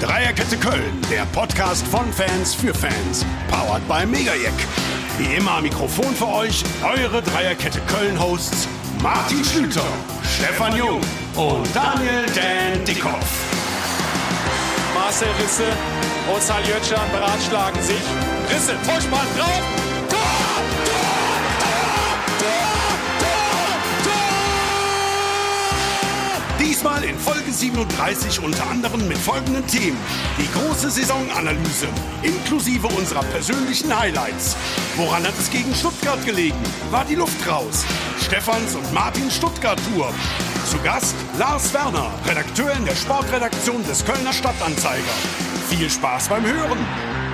Dreierkette Köln, der Podcast von Fans für Fans. Powered by Megajack. Wie immer am Mikrofon für euch eure Dreierkette Köln-Hosts Martin Schlüter, Stefan Jung und Daniel Dan Dickhoff. Marcel Risse und Saljötschan beratschlagen sich. Risse, Vorspann drauf. 7.30 unter anderem mit folgenden Themen. Die große Saisonanalyse inklusive unserer persönlichen Highlights. Woran hat es gegen Stuttgart gelegen? War die Luft raus? Stefans und Martin Stuttgart Tour. Zu Gast Lars Werner, Redakteur in der Sportredaktion des Kölner Stadtanzeiger. Viel Spaß beim Hören!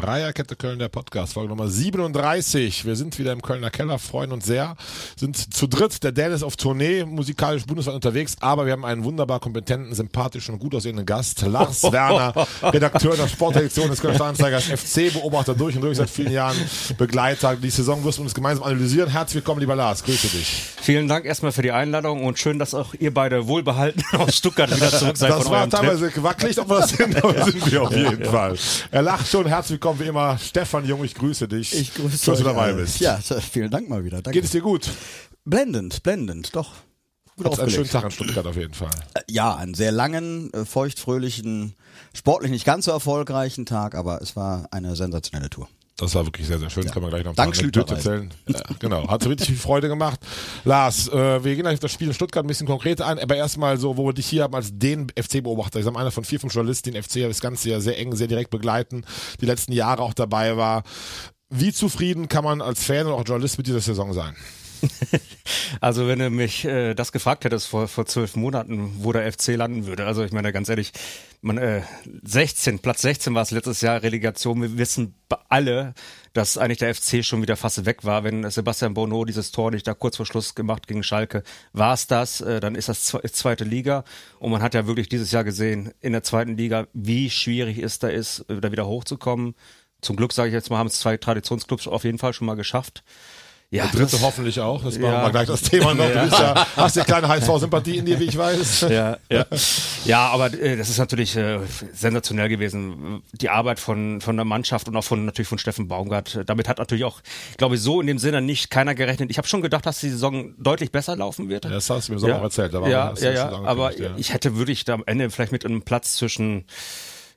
Dreierkette Köln, der Podcast, Folge Nummer 37. Wir sind wieder im Kölner Keller, freuen uns sehr. Sind zu dritt, der Dan ist auf Tournee, musikalisch bundesweit unterwegs, aber wir haben einen wunderbar kompetenten, sympathischen und gut aussehenden Gast, Lars Werner, Redakteur der Sportredaktion des Kölner Stadtanzeigers, FC-Beobachter durch und durch seit vielen Jahren, Begleiter. Die Saison wirst du uns gemeinsam analysieren. Herzlich willkommen, lieber Lars, grüße dich. Vielen Dank erstmal für die Einladung und schön, dass auch ihr beide wohlbehalten aus Stuttgart wieder zurück seid Das war Trip. teilweise wackelig, ob wir das sind, aber sind wir auf jeden Fall. Er lacht schon, herzlich willkommen wie immer. Stefan Jung, ich grüße dich. Ich grüße Schön, dass du dabei alle. bist. Ja, vielen Dank mal wieder. Danke. Geht es dir gut? blendend, blendend, doch. Gut Hat's einen schönen Tag in Stuttgart auf jeden Fall. Äh, Ja, einen sehr langen, äh, feuchtfröhlichen, sportlich nicht ganz so erfolgreichen Tag, aber es war eine sensationelle Tour. Das war wirklich sehr, sehr schön. Das kann man gleich noch Dank Schlüterreisen. erzählen. Ja, genau. Hat richtig viel Freude gemacht. Lars, äh, wir gehen gleich auf das Spiel in Stuttgart ein bisschen konkreter ein, aber erstmal so, wo wir dich hier haben als den FC-Beobachter. Ich sage einer von vier, fünf Journalisten, die den FC das Ganze ja sehr eng, sehr direkt begleiten, die letzten Jahre auch dabei war. Wie zufrieden kann man als Fan und auch Journalist mit dieser Saison sein? Also wenn du mich äh, das gefragt hättest vor, vor zwölf Monaten, wo der FC landen würde, also ich meine ganz ehrlich, man, äh, 16, Platz 16 war es letztes Jahr Relegation. Wir wissen alle, dass eigentlich der FC schon wieder fast weg war. Wenn Sebastian Bono dieses Tor nicht da kurz vor Schluss gemacht gegen Schalke, war es das, äh, dann ist das zwe zweite Liga. Und man hat ja wirklich dieses Jahr gesehen, in der zweiten Liga, wie schwierig es da ist, äh, da wieder hochzukommen. Zum Glück sage ich jetzt mal, haben es zwei Traditionsclubs auf jeden Fall schon mal geschafft. Ja, Der dritte hoffentlich auch. Das machen Ja. wir gleich das Thema noch. Du Ja. bist ja, hast ja kleine HSV-Sympathie in dir, wie ich weiß. ja, ja. ja, aber äh, das ist natürlich äh, sensationell gewesen. Die Arbeit von, von der Mannschaft und auch von natürlich von Steffen Baumgart. Damit hat natürlich auch, glaube ich, so in dem Sinne nicht keiner gerechnet. Ich habe schon gedacht, dass die Saison deutlich besser laufen wird. Das hast du mir so auch erzählt. Da war ja, ja, du ja. Aber ja. ich hätte wirklich da am Ende vielleicht mit einem Platz zwischen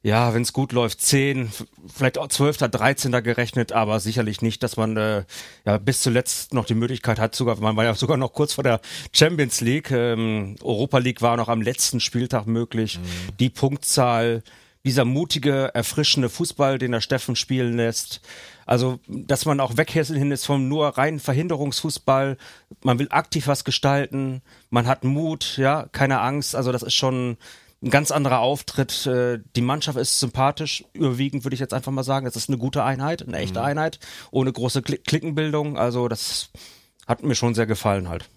ja, wenn es gut läuft, 10, vielleicht auch 12., 13. gerechnet, aber sicherlich nicht, dass man äh, ja bis zuletzt noch die Möglichkeit hat, sogar, man war ja sogar noch kurz vor der Champions League, ähm, Europa League war noch am letzten Spieltag möglich, die Punktzahl, dieser mutige, erfrischende Fußball, den der Steffen spielen lässt. Also, dass man auch weghin ist vom nur reinen Verhinderungsfußball. Man will aktiv was gestalten. Man hat Mut, ja, keine Angst. Also, das ist schon ein ganz anderer Auftritt. Äh, Die Mannschaft ist sympathisch, überwiegend würde ich jetzt einfach mal sagen. Es ist eine gute Einheit, eine echte Einheit, ohne große Kli- Klickenbildung. Also das hat mir schon sehr gefallen halt.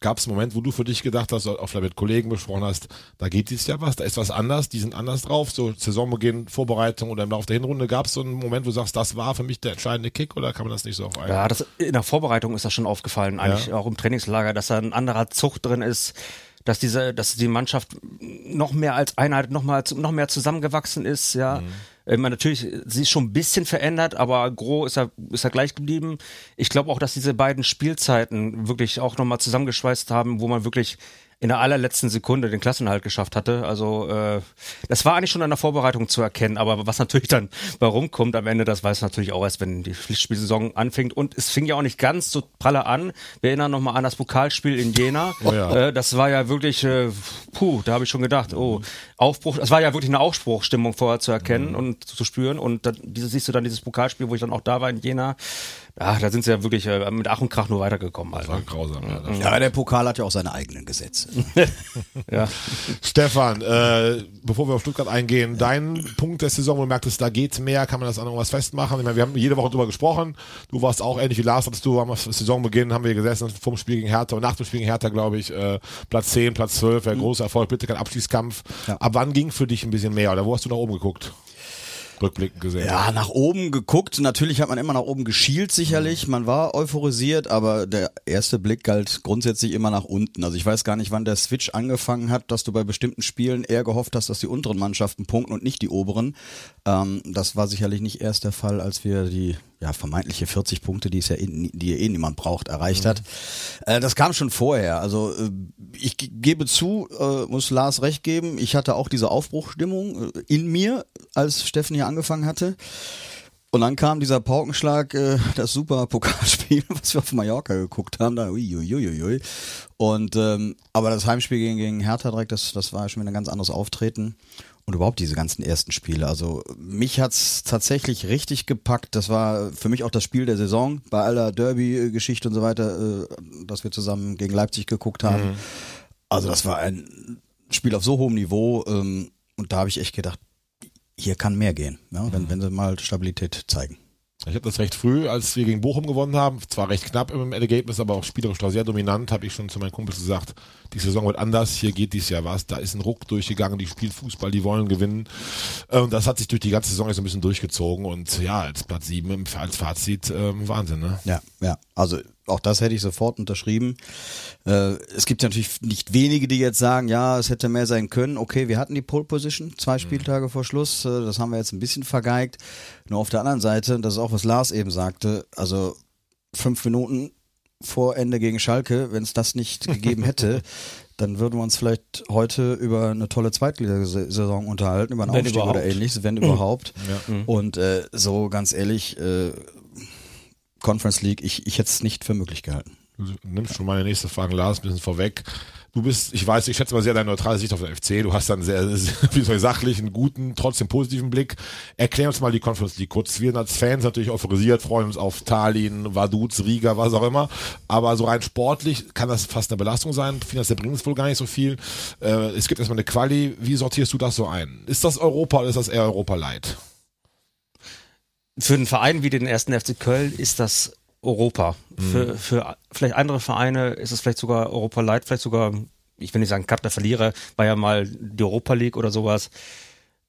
Gab es einen Moment, wo du für dich gedacht hast, auch vielleicht mit Kollegen besprochen hast, da geht dies ja was, da ist was anders, die sind anders drauf, so Saisonbeginn, Vorbereitung oder im Laufe der Hinrunde, gab es so einen Moment, wo du sagst, das war für mich der entscheidende Kick oder kann man das nicht so auf einen? Ja, das, in der Vorbereitung ist das schon aufgefallen, eigentlich auch im Trainingslager, dass da ein anderer Zug drin ist, dass diese, dass die Mannschaft noch mehr als Einheit, noch mal, noch mehr zusammengewachsen ist, ja. Ich meine, natürlich, sie ist schon ein bisschen verändert, aber Gros ist ja, ist ja gleich geblieben. Ich glaube auch, dass diese beiden Spielzeiten wirklich auch nochmal zusammengeschweißt haben, wo man wirklich in der allerletzten Sekunde den Klassenhalt geschafft hatte. Also äh, das war eigentlich schon an der Vorbereitung zu erkennen, aber was natürlich dann warum kommt am Ende, das weiß natürlich auch erst, wenn die Pflichtspielsaison anfängt. Und es fing ja auch nicht ganz so pralle an. Wir erinnern nochmal an das Pokalspiel in Jena. Oh ja. äh, das war ja wirklich, äh, puh, da habe ich schon gedacht, oh, Aufbruch, das war ja wirklich eine Aufbruchstimmung vorher zu erkennen und zu spüren. Und dann, siehst du dann dieses Pokalspiel, wo ich dann auch da war in Jena. Ja, da sind sie ja wirklich äh, mit Ach und Krach nur weitergekommen. Das war grausam. Ja, das Ja, der Pokal hat ja auch seine eigenen Gesetze. Ja. Stefan, äh, bevor wir auf Stuttgart eingehen, dein Punkt der Saison, wo du merktest, da geht's mehr, kann man das an irgendwas festmachen? Ich meine, wir haben jede Woche drüber gesprochen. Du warst auch ähnlich wie Lars, hattest du am Saisonbeginn haben wir gesessen, vom Spiel gegen Hertha und nach dem Spiel gegen Hertha, glaube ich, äh, Platz 10, Platz 12, Mhm. wäre großer Erfolg, bitte kein Abschließkampf. Ja. Ab wann ging für dich ein bisschen mehr oder wo hast du nach oben geguckt? Rückblickend gesehen. Ja, nach oben geguckt. Natürlich hat man immer nach oben geschielt, sicherlich. Man war euphorisiert, aber der erste Blick galt grundsätzlich immer nach unten. Also ich weiß gar nicht, wann der Switch angefangen hat, dass du bei bestimmten Spielen eher gehofft hast, dass die unteren Mannschaften punkten und nicht die oberen. Ähm, das war sicherlich nicht erst der Fall, als wir die ja, vermeintliche 40 Punkte, die es ja eh, die eh niemand braucht, erreicht hat. Äh, das kam schon vorher. Also äh, ich ge- gebe zu, äh, muss Lars recht geben, ich hatte auch diese Aufbruchstimmung äh, in mir, als Steffen hier angefangen hatte. Und dann kam dieser Paukenschlag, äh, das super Pokalspiel, was wir auf Mallorca geguckt haben. Da, uiuiuiui. Und ähm, aber das Heimspiel gegen, gegen Hertha direkt, das, das war schon wieder ein ganz anderes Auftreten. Und überhaupt diese ganzen ersten Spiele. Also mich hat's tatsächlich richtig gepackt. Das war für mich auch das Spiel der Saison bei aller Derby-Geschichte und so weiter, äh, dass wir zusammen gegen Leipzig geguckt haben. Also das war ein Spiel auf so hohem Niveau. Ähm, und da habe ich echt gedacht, hier kann mehr gehen, ja, wenn, wenn sie mal Stabilität zeigen. Ich habe das recht früh, als wir gegen Bochum gewonnen haben, zwar recht knapp im Ergebnis, aber auch spielerisch doch sehr dominant, habe ich schon zu meinen Kumpels gesagt, die Saison wird anders, hier geht dies Jahr was, da ist ein Ruck durchgegangen, die spielen Fußball, die wollen gewinnen. Äh, Und das hat sich durch die ganze Saison jetzt ein bisschen durchgezogen und ja, als Platz sieben als Fazit, ähm, Wahnsinn, ne? Ja, ja. Also auch das hätte ich sofort unterschrieben. Äh, es gibt natürlich nicht wenige, die jetzt sagen, ja, es hätte mehr sein können. Okay, wir hatten die Pole Position zwei Spieltage vor Schluss. Äh, das haben wir jetzt ein bisschen vergeigt. Nur auf der anderen Seite, das ist auch was Lars eben sagte, also fünf Minuten vor Ende gegen Schalke, wenn es das nicht gegeben hätte, dann würden wir uns vielleicht heute über eine tolle Zweitligasaison unterhalten, über einen Wenn Aufstieg oder überhaupt. ähnliches, wenn überhaupt. Und äh, so ganz ehrlich, äh, Conference League, ich, ich hätte es nicht für möglich gehalten. Du nimmst schon meine nächste Frage, Lars, ein bisschen vorweg. Du bist, ich weiß, ich schätze mal sehr deine neutrale Sicht auf den FC. Du hast dann sehr, wie soll ich, sachlichen, guten, trotzdem positiven Blick. Erklär uns mal die Conference League kurz. Wir sind als Fans natürlich euphorisiert, freuen uns auf Tallinn, Vaduz, Riga, was auch immer. Aber so rein sportlich kann das fast eine Belastung sein. Finanziell bringt es wohl gar nicht so viel. Äh, es gibt erstmal eine Quali. Wie sortierst du das so ein? Ist das Europa oder ist das eher Europa Light? Für einen Verein wie den ersten FC Köln ist das Europa. Für, für vielleicht andere Vereine ist es vielleicht sogar Europa Light, vielleicht sogar, ich will nicht sagen Cup der Verlierer, war ja mal die Europa League oder sowas.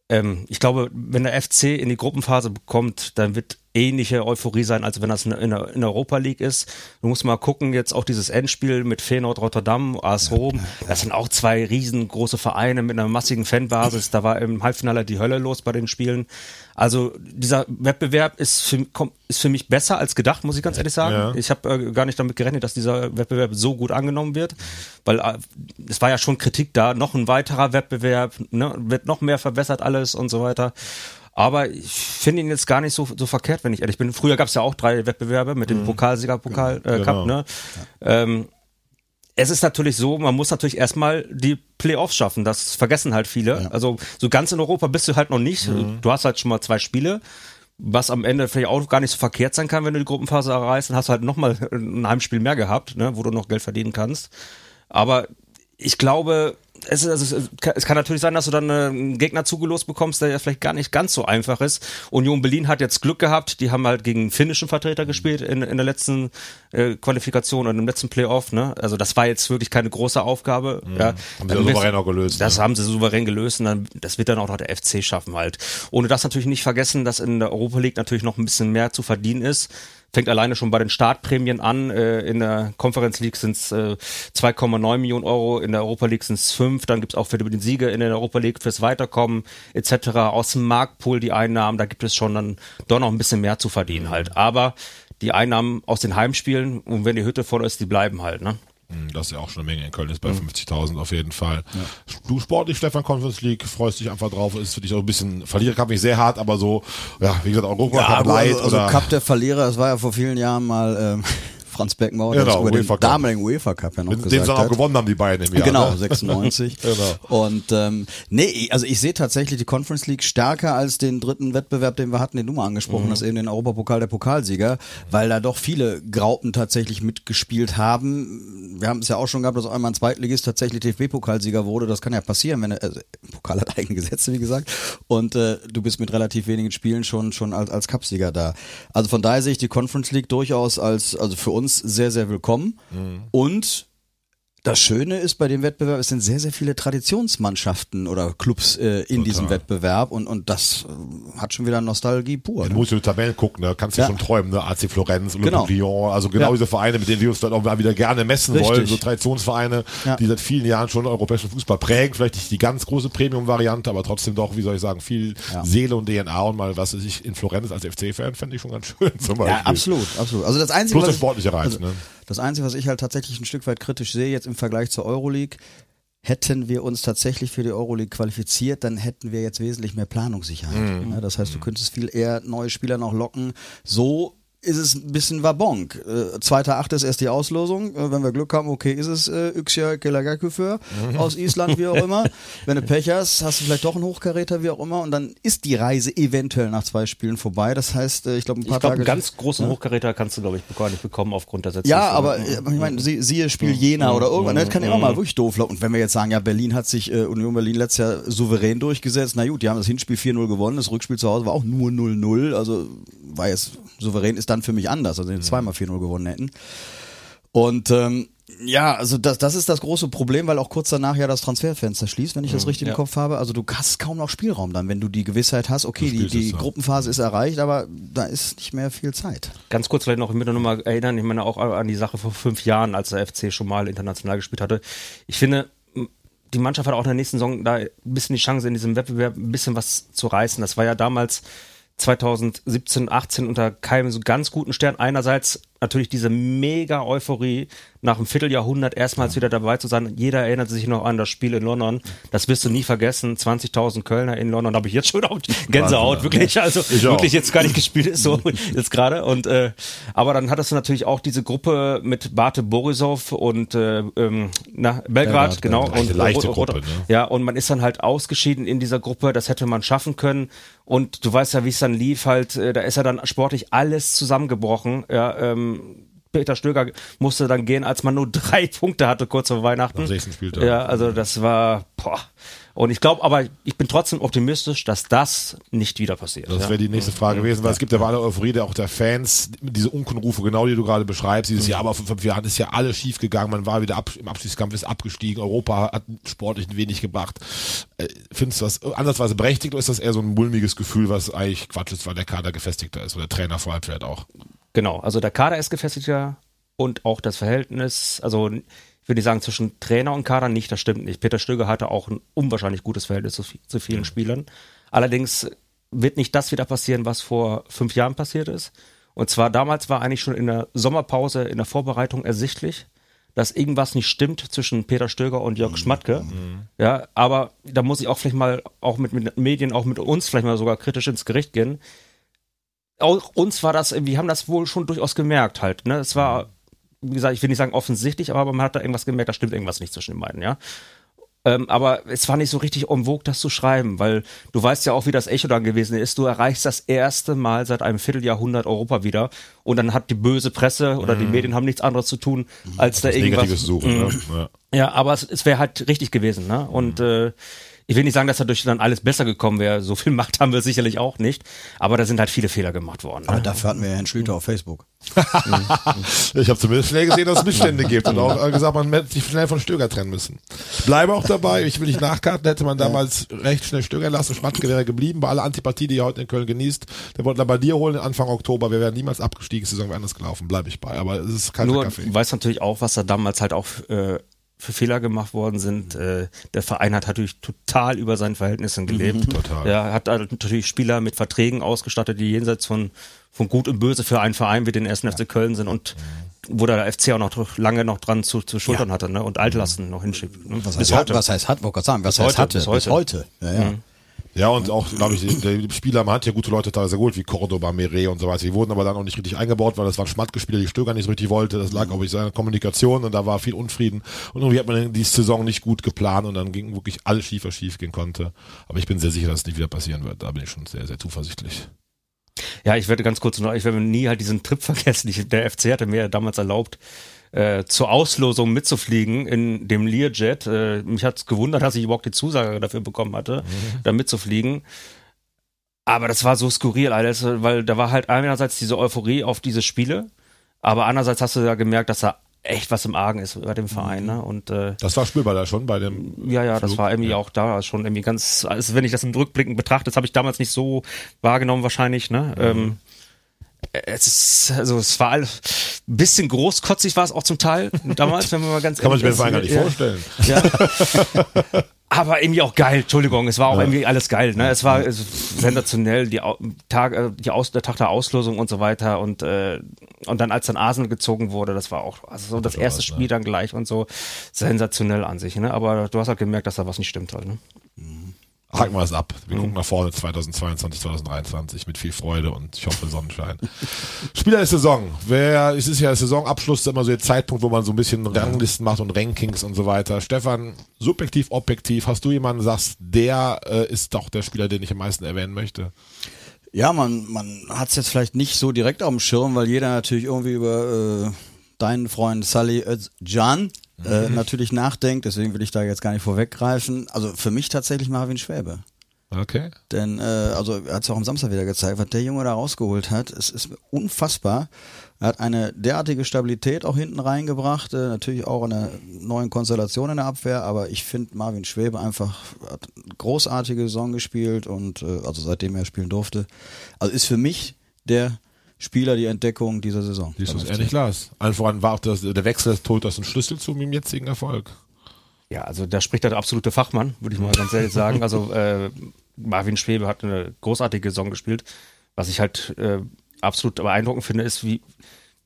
Ähm, ich glaube, wenn der FC in die Gruppenphase bekommt, dann wird ähnliche Euphorie sein, als wenn das in, Europa League ist. Du musst mal gucken, jetzt auch dieses Endspiel mit Feyenoord Rotterdam, AS Rom. Das sind auch zwei riesengroße Vereine mit einer massigen Fanbasis. Da war im Halbfinale die Hölle los bei den Spielen. Also dieser Wettbewerb ist für, ist für mich besser als gedacht, muss ich ganz ehrlich sagen. Ja. Ich habe äh, gar nicht damit gerechnet, dass dieser Wettbewerb so gut angenommen wird, weil äh, es war ja schon Kritik da, noch ein weiterer Wettbewerb, ne, wird noch mehr verbessert alles und so weiter. Aber ich finde ihn jetzt gar nicht so, so verkehrt, wenn ich ehrlich bin. Früher gab es ja auch drei Wettbewerbe mit dem Pokalsieger, Pokal, äh, Genau. Cup, ne? Ähm, es ist natürlich so, man muss natürlich erstmal die Playoffs schaffen. Das vergessen halt viele. Also so ganz in Europa bist du halt noch nicht. Du hast halt schon mal zwei Spiele, was am Ende vielleicht auch gar nicht so verkehrt sein kann, wenn du die Gruppenphase erreichst. Dann hast du halt nochmal ein Heimspiel mehr gehabt, ne, wo du noch Geld verdienen kannst. Aber ich glaube, es, ist, also es, kann- es kann natürlich sein, dass du dann äh, einen Gegner zugelost bekommst, der ja vielleicht gar nicht ganz so einfach ist. Union Berlin hat jetzt Glück gehabt, die haben halt gegen einen finnischen Vertreter gespielt in, in der letzten äh, Qualifikation und im letzten Playoff. Ne? Also das war jetzt wirklich keine große Aufgabe. Ja. Haben sie ja souverän auch gelöst. Das ne? haben sie souverän gelöst und dann, das wird dann auch noch der FC schaffen halt. Ohne das natürlich nicht vergessen, dass in der Europa League natürlich noch ein bisschen mehr zu verdienen ist. Fängt alleine schon bei den Startprämien an. Äh, in der Conference League sind es äh, 2,9 Millionen Euro, in der Europa League sind es 5. Dann gibt es auch für den Sieger in der Europa League fürs Weiterkommen etc. Aus dem Marktpool die Einnahmen, da gibt es schon dann doch noch ein bisschen mehr zu verdienen halt. Aber die Einnahmen aus den Heimspielen und wenn die Hütte voll ist, die bleiben halt. Ne? Hm, Das ist ja auch schon eine Menge. In Köln, ist bei 50.000 auf jeden Fall. Du sportlich, Stefan, Conference League, freust dich einfach drauf, ist für dich auch ein bisschen, Verliererkampf nicht sehr hart, aber so, ja, wie gesagt, Europa Ja, Cup aber Light also, also oder, Cup der Verlierer, das war ja vor vielen Jahren mal ähm, Franz Beckenbauer, der Genau, über UEFA den Cup. damaligen UEFA Cup ja noch den, den gesagt sie dann auch gewonnen haben, die beiden im Jahr. Genau, ne? 96. Genau. Und ähm, nee, also ich sehe tatsächlich die Conference League stärker als den dritten Wettbewerb, den wir hatten, den du mal angesprochen hast, eben den Europapokal der Pokalsieger, weil da doch viele Graupen tatsächlich mitgespielt haben. Wir haben es ja auch schon gehabt, dass einmal ein Zweitligist tatsächlich DFB-Pokalsieger wurde. Das kann ja passieren, wenn er, also, Pokal hat eigene Gesetze, wie gesagt. Und äh, du bist mit relativ wenigen Spielen schon schon als, als Cupsieger da. Also von daher sehe ich die Conference League durchaus als, also für uns sehr, sehr willkommen. Und Das Schöne ist bei dem Wettbewerb, es sind sehr, sehr viele Traditionsmannschaften oder Clubs äh, in diesem Wettbewerb und, und das äh, hat schon wieder Nostalgie pur. Du Ne? musst in die Tabellen gucken, da kannst du Ja. schon träumen, ne? AC Florenz, Olympique Genau. Lyon, also genau Ja. diese Vereine, mit denen wir uns dann auch mal wieder gerne messen Richtig. wollen, so Traditionsvereine, Ja. die seit vielen Jahren schon europäischen Fußball prägen, vielleicht nicht die ganz große Premium-Variante, aber trotzdem doch, wie soll ich sagen, viel. Seele und DNA und mal, was ich, in Florenz als FC-Fan fände ich schon ganz schön zum Beispiel. Ja, absolut, absolut. Also das Einzige, Plus der was, sportliche Reiz, also, ne? Das Einzige, was ich halt tatsächlich ein Stück weit kritisch sehe, jetzt im Vergleich zur Euroleague, hätten wir uns tatsächlich für die Euroleague qualifiziert, dann hätten wir jetzt wesentlich mehr Planungssicherheit. Mhm. Das heißt, du könntest viel eher neue Spieler noch locken. So ist es ein bisschen Wabonk. Äh, zweiter Achte ist erst die Auslosung. Äh, wenn wir Glück haben, okay, ist es äh, Yxia Kelagakuför Mhm. aus Island, wie auch immer. wenn du Pech hast, hast du vielleicht doch einen Hochkaräter, wie auch immer. Und dann ist die Reise eventuell nach zwei Spielen vorbei. Das heißt, äh, ich glaube, ein paar Ich glaube, Tage... einen ganz großen Hochkaräter kannst du, glaube ich, gar nicht bekommen aufgrund der Sätze. Ja, aber äh, ich meine, sie, siehe Spiel Jena oder irgendwann, ne, das kann ja auch mal wirklich doof laufen. Und wenn wir jetzt sagen, ja, Berlin hat sich, äh, Union Berlin letztes Jahr souverän durchgesetzt, na gut, die haben das Hinspiel 4-0 gewonnen, das Rückspiel zu Hause war auch nur 0-0, also war jetzt souverän ist dann für mich anders, also wenn die zweimal 4-0 gewonnen hätten. Und ähm, ja, also das, das ist das große Problem, weil auch kurz danach ja das Transferfenster schließt, wenn ich das richtig im ja. Kopf habe. Also du hast kaum noch Spielraum dann, wenn du die Gewissheit hast, okay, die, die. Gruppenphase ist erreicht, aber da ist nicht mehr viel Zeit. Ganz kurz vielleicht noch, ich möchte noch mal erinnern, ich meine auch an die Sache vor fünf Jahren, als der FC schon mal international gespielt hatte. Ich finde, die Mannschaft hat auch in der nächsten Saison da ein bisschen die Chance, in diesem Wettbewerb ein bisschen was zu reißen. Das war ja damals 2017, 18 unter keinem so ganz guten Stern. Einerseits natürlich diese mega Euphorie, nach einem Vierteljahrhundert erstmals wieder dabei zu sein. Jeder erinnert sich noch an das Spiel in London. Das wirst du nie vergessen. 20.000 Kölner in London. Da habe ich jetzt schon auf Gänsehaut, wirklich. Also wirklich jetzt gar nicht gespielt ist, so jetzt gerade. Und äh, aber dann hattest du natürlich auch diese Gruppe mit Bate Borisov und äh, ähm, na, Belgrad, genau. Belgrad. Und Eine leichte Gruppe, ne? Ja, und man ist dann halt ausgeschieden in dieser Gruppe. Das hätte man schaffen können. Und du weißt ja, wie es dann lief. Halt, äh, da ist ja dann sportlich alles zusammengebrochen. Ja, ähm, Peter Stöger musste dann gehen, als man nur drei Punkte hatte kurz vor Weihnachten. Am 16. Spieltag. Ja, also das war, boah. Und ich glaube, aber ich bin trotzdem optimistisch, dass das nicht wieder passiert. Das ja. wäre die nächste Frage gewesen, weil es gibt ja bei aller Euphorie der auch der Fans, diese Unkenrufe, genau die du gerade beschreibst, dieses Jahr, aber vor fünf Jahren ist ja alles schief gegangen, man war wieder ab, im Abstiegskampf, ist abgestiegen, Europa hat sportlich wenig gebracht. Äh, Findest du das ansatzweise berechtigt oder ist das eher so ein mulmiges Gefühl, was eigentlich Quatsch ist, weil der Kader gefestigter ist oder der Trainer vor allem vielleicht auch? Genau, also der Kader ist gefestigter und auch das Verhältnis, also ich würde sagen zwischen Trainer und Kader nicht, das stimmt nicht. Peter Stöger hatte auch ein unwahrscheinlich gutes Verhältnis zu, zu vielen Spielern. Allerdings wird nicht das wieder passieren, was vor fünf Jahren passiert ist. Und zwar damals war eigentlich schon in der Sommerpause, in der Vorbereitung ersichtlich, dass irgendwas nicht stimmt zwischen Peter Stöger und Jörg Schmatke. Ja, aber da muss ich auch vielleicht mal auch mit, mit Medien, auch mit uns vielleicht mal sogar kritisch ins Gericht gehen auch uns war das, wir haben das wohl schon durchaus gemerkt halt. Ne? Es war, wie gesagt, ich will nicht sagen offensichtlich, aber man hat da irgendwas gemerkt, da stimmt irgendwas nicht zwischen den beiden, ja. Ähm, aber es war nicht so richtig en vogue, das zu schreiben, weil du weißt ja auch, wie das Echo dann gewesen ist. Du erreichst das erste Mal seit einem Vierteljahrhundert Europa wieder und dann hat die böse Presse oder die Medien haben nichts anderes zu tun, als da Das irgendwas. Negatives suchen, ne? Ja. Ja, aber es, es wäre halt richtig gewesen, ne? Und äh, ich will nicht sagen, dass dadurch dann alles besser gekommen wäre. So viel Macht haben wir sicherlich auch nicht. Aber da sind halt viele Fehler gemacht worden. Aber Ne? dafür hatten wir ja Herrn Schlüter auf Facebook. Ich habe zumindest schnell gesehen, dass es Missstände gibt und auch äh, gesagt, man hätte sich schnell von Stöger trennen müssen. Ich bleibe auch dabei, ich will nicht nachkarten, hätte man damals recht schnell Stöger lassen, Schmatke wäre geblieben, bei aller Antipathie, die er heute in Köln genießt. Der wollte dann bei dir holen Anfang Oktober, wir wären niemals abgestiegen, Saison wäre anders gelaufen, bleibe ich bei. Aber es ist kein Nur Kaffee. du weißt natürlich auch, was da damals halt auch äh, für Fehler gemacht worden sind. Äh, der Verein hat natürlich total über seinen Verhältnissen gelebt. Total. Ja, hat natürlich Spieler mit Verträgen ausgestattet, die jenseits von, von Gut und Böse für einen Verein wie den 1. FC Köln sind und wo der FC auch noch lange noch dran zu, zu schultern hatte ne? und Altlasten noch hinschiebt. Ne? Was Bis heißt, heute. was heißt hat, wollte gerade sagen, was Bis heißt heute, hatte? bis heute. heute. Ja, ja. Ja, und auch, glaube ich, der Spieler, man hat ja gute Leute teilweise geholt, wie Cordoba, Meret und so weiter. Die wurden aber dann auch nicht richtig eingebaut, weil das waren Schmattgespieler, die Stöger nicht so richtig wollte. Das lag, glaube ich, seiner Kommunikation und da war viel Unfrieden. Und irgendwie hat man die Saison nicht gut geplant und dann ging wirklich alles schief, was schief gehen konnte. Aber ich bin sehr sicher, dass es nicht wieder passieren wird. Da bin ich schon sehr, sehr zuversichtlich. Ja, ich werde ganz kurz noch, ich werde nie halt diesen Trip vergessen. Ich, der FC hatte mir damals erlaubt, äh, zur Auslosung mitzufliegen in dem Learjet. Äh, mich hat's gewundert, dass ich überhaupt die Zusage dafür bekommen hatte, da mitzufliegen. Aber das war so skurril, alles, weil da war halt einerseits diese Euphorie auf diese Spiele, aber andererseits hast du ja gemerkt, dass da echt was im Argen ist bei dem Verein. Ne? Und äh, Das war spürbar da schon bei dem. ja, ja, das Flug, war irgendwie ja. auch da schon irgendwie ganz, also wenn ich das im Rückblicken betrachte, das habe ich damals nicht so wahrgenommen wahrscheinlich, ne? Mhm. Ähm, es ist, also es war ein bisschen großkotzig war es auch zum Teil damals, wenn man mal ganz Kann man sich Verein gar nicht Ja. vorstellen. Ja. Aber irgendwie auch geil, Entschuldigung, es war auch irgendwie alles geil, ne? Es war es, sensationell, die Tag, äh, die Aus, der Tag der Auslosung und so weiter und äh, und dann als dann Arsenal gezogen wurde, das war auch also so das erste ne? Spiel dann gleich und so sensationell an sich, ne? Aber du hast halt gemerkt, dass da was nicht stimmt halt, ne? Haken wir das ab. Wir Mhm. gucken nach vorne 2022, 2023 mit viel Freude und ich hoffe Sonnenschein. Spieler der Saison. Wer, es ist ja Saisonabschluss immer so der Zeitpunkt, wo man so ein bisschen Ranglisten macht und Rankings und so weiter. Stefan, subjektiv, objektiv, hast du jemanden, sagst, der äh, ist doch der Spieler, den ich am meisten erwähnen möchte? Ja, man, man hat es jetzt vielleicht nicht so direkt auf dem Schirm, weil jeder natürlich irgendwie über äh, deinen Freund Sally Özcan äh, natürlich nachdenkt. Deswegen will ich da jetzt gar nicht vorweggreifen. Also für mich tatsächlich Marvin Schwäbe. Okay. Denn, äh, also er hat es auch am Samstag wieder gezeigt, was der Junge da rausgeholt hat. Es ist unfassbar. Er hat eine derartige Stabilität auch hinten reingebracht, äh, natürlich auch in einer neuen Konstellation in der Abwehr, aber ich finde Marvin Schwebe einfach hat eine großartige Saison gespielt und äh, also seitdem er spielen durfte. Also ist für mich der Spieler die Entdeckung dieser Saison. Siehst du es ehrlich. Lars? Allen voran war auch das, der Wechsel des Totes ein Schlüssel zu meinem jetzigen Erfolg. Ja, also da spricht der absolute Fachmann, würde ich mal ganz ehrlich sagen. Also äh, Marvin Schwebe hat eine großartige Saison gespielt. Was ich halt äh, absolut beeindruckend finde, ist, wie,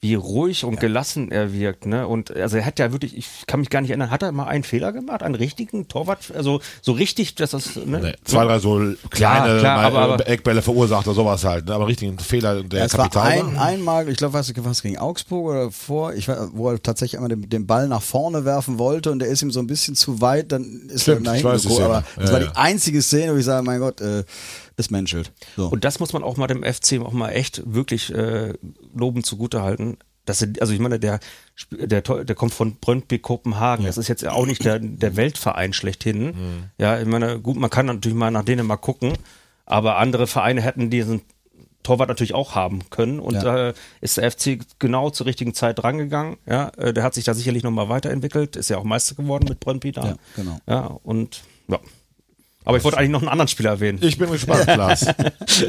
wie ruhig und gelassen er wirkt. Ne? Und also er hat ja wirklich, ich kann mich gar nicht erinnern, hat er mal einen Fehler gemacht, einen richtigen Torwart, also so richtig, dass das. Ne? Nee, zwei, drei so kleine klar, mal, aber- aber- Eckbälle verursacht oder sowas halt. Ne? Aber richtig ein Fehler der Ja, es war Kapital. ein, einmal, ich glaube, was, was gegen Augsburg oder vor, ich weiß, wo er tatsächlich einmal den, den Ball nach vorne werfen wollte und der ist ihm so ein bisschen zu weit, dann ist Stimmt, er nach hinten Szene. aber das Ja, war ja. die einzige Szene, wo ich sage, mein Gott, äh, es menschelt. So. Und das muss man auch mal dem FC auch mal echt wirklich äh, lobend zugutehalten. Dass er, also ich meine, der, der, der kommt von Brøndby Kopenhagen. Das ist jetzt auch nicht der, der Weltverein schlechthin. Mhm. Ja, ich meine, gut, man kann natürlich mal nach denen mal gucken, aber andere Vereine hätten diesen Torwart natürlich auch haben können. Und Ja. da ist der FC genau zur richtigen Zeit rangegangen. Ja, äh, der hat sich da sicherlich nochmal weiterentwickelt, ist ja auch Meister geworden mit Brøndby da. Ja, genau. Ja, und ja. Aber ich wollte eigentlich noch einen anderen Spieler erwähnen. Ich bin gespannt, Lars.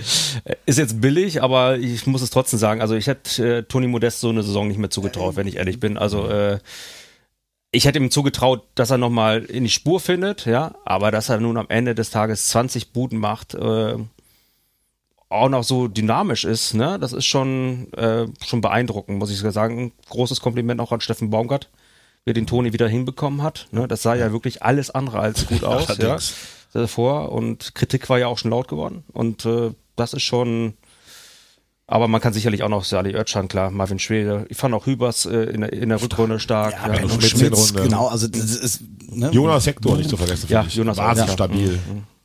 Ist jetzt billig, aber ich muss es trotzdem sagen. Also ich hätte äh, Toni Modest so eine Saison nicht mehr zugetraut, wenn ich ehrlich bin. Also äh, ich hätte ihm zugetraut, dass er nochmal in die Spur findet, ja, aber dass er nun am Ende des Tages 20 Buden macht, äh, auch noch so dynamisch ist, ne, das ist schon, äh, schon beeindruckend, muss ich sagen. Großes Kompliment auch an Steffen Baumgart, wie er den Toni wieder hinbekommen hat. Ne, das sah ja wirklich alles andere als gut aus, ja, Allerdings. Davor und Kritik war ja auch schon laut geworden und äh, das ist schon, aber man kann sicherlich auch noch Sali Özcan, klar, Marvin Schwede. Ich fand auch Hübers äh, in, der, in der Rückrunde stark. ja, Ja, Benno Schmitz Schmitz, genau, also das ist, ne? Jonas Hector nicht zu vergessen. Ja. Jonas Wahnsinnig ja. stabil.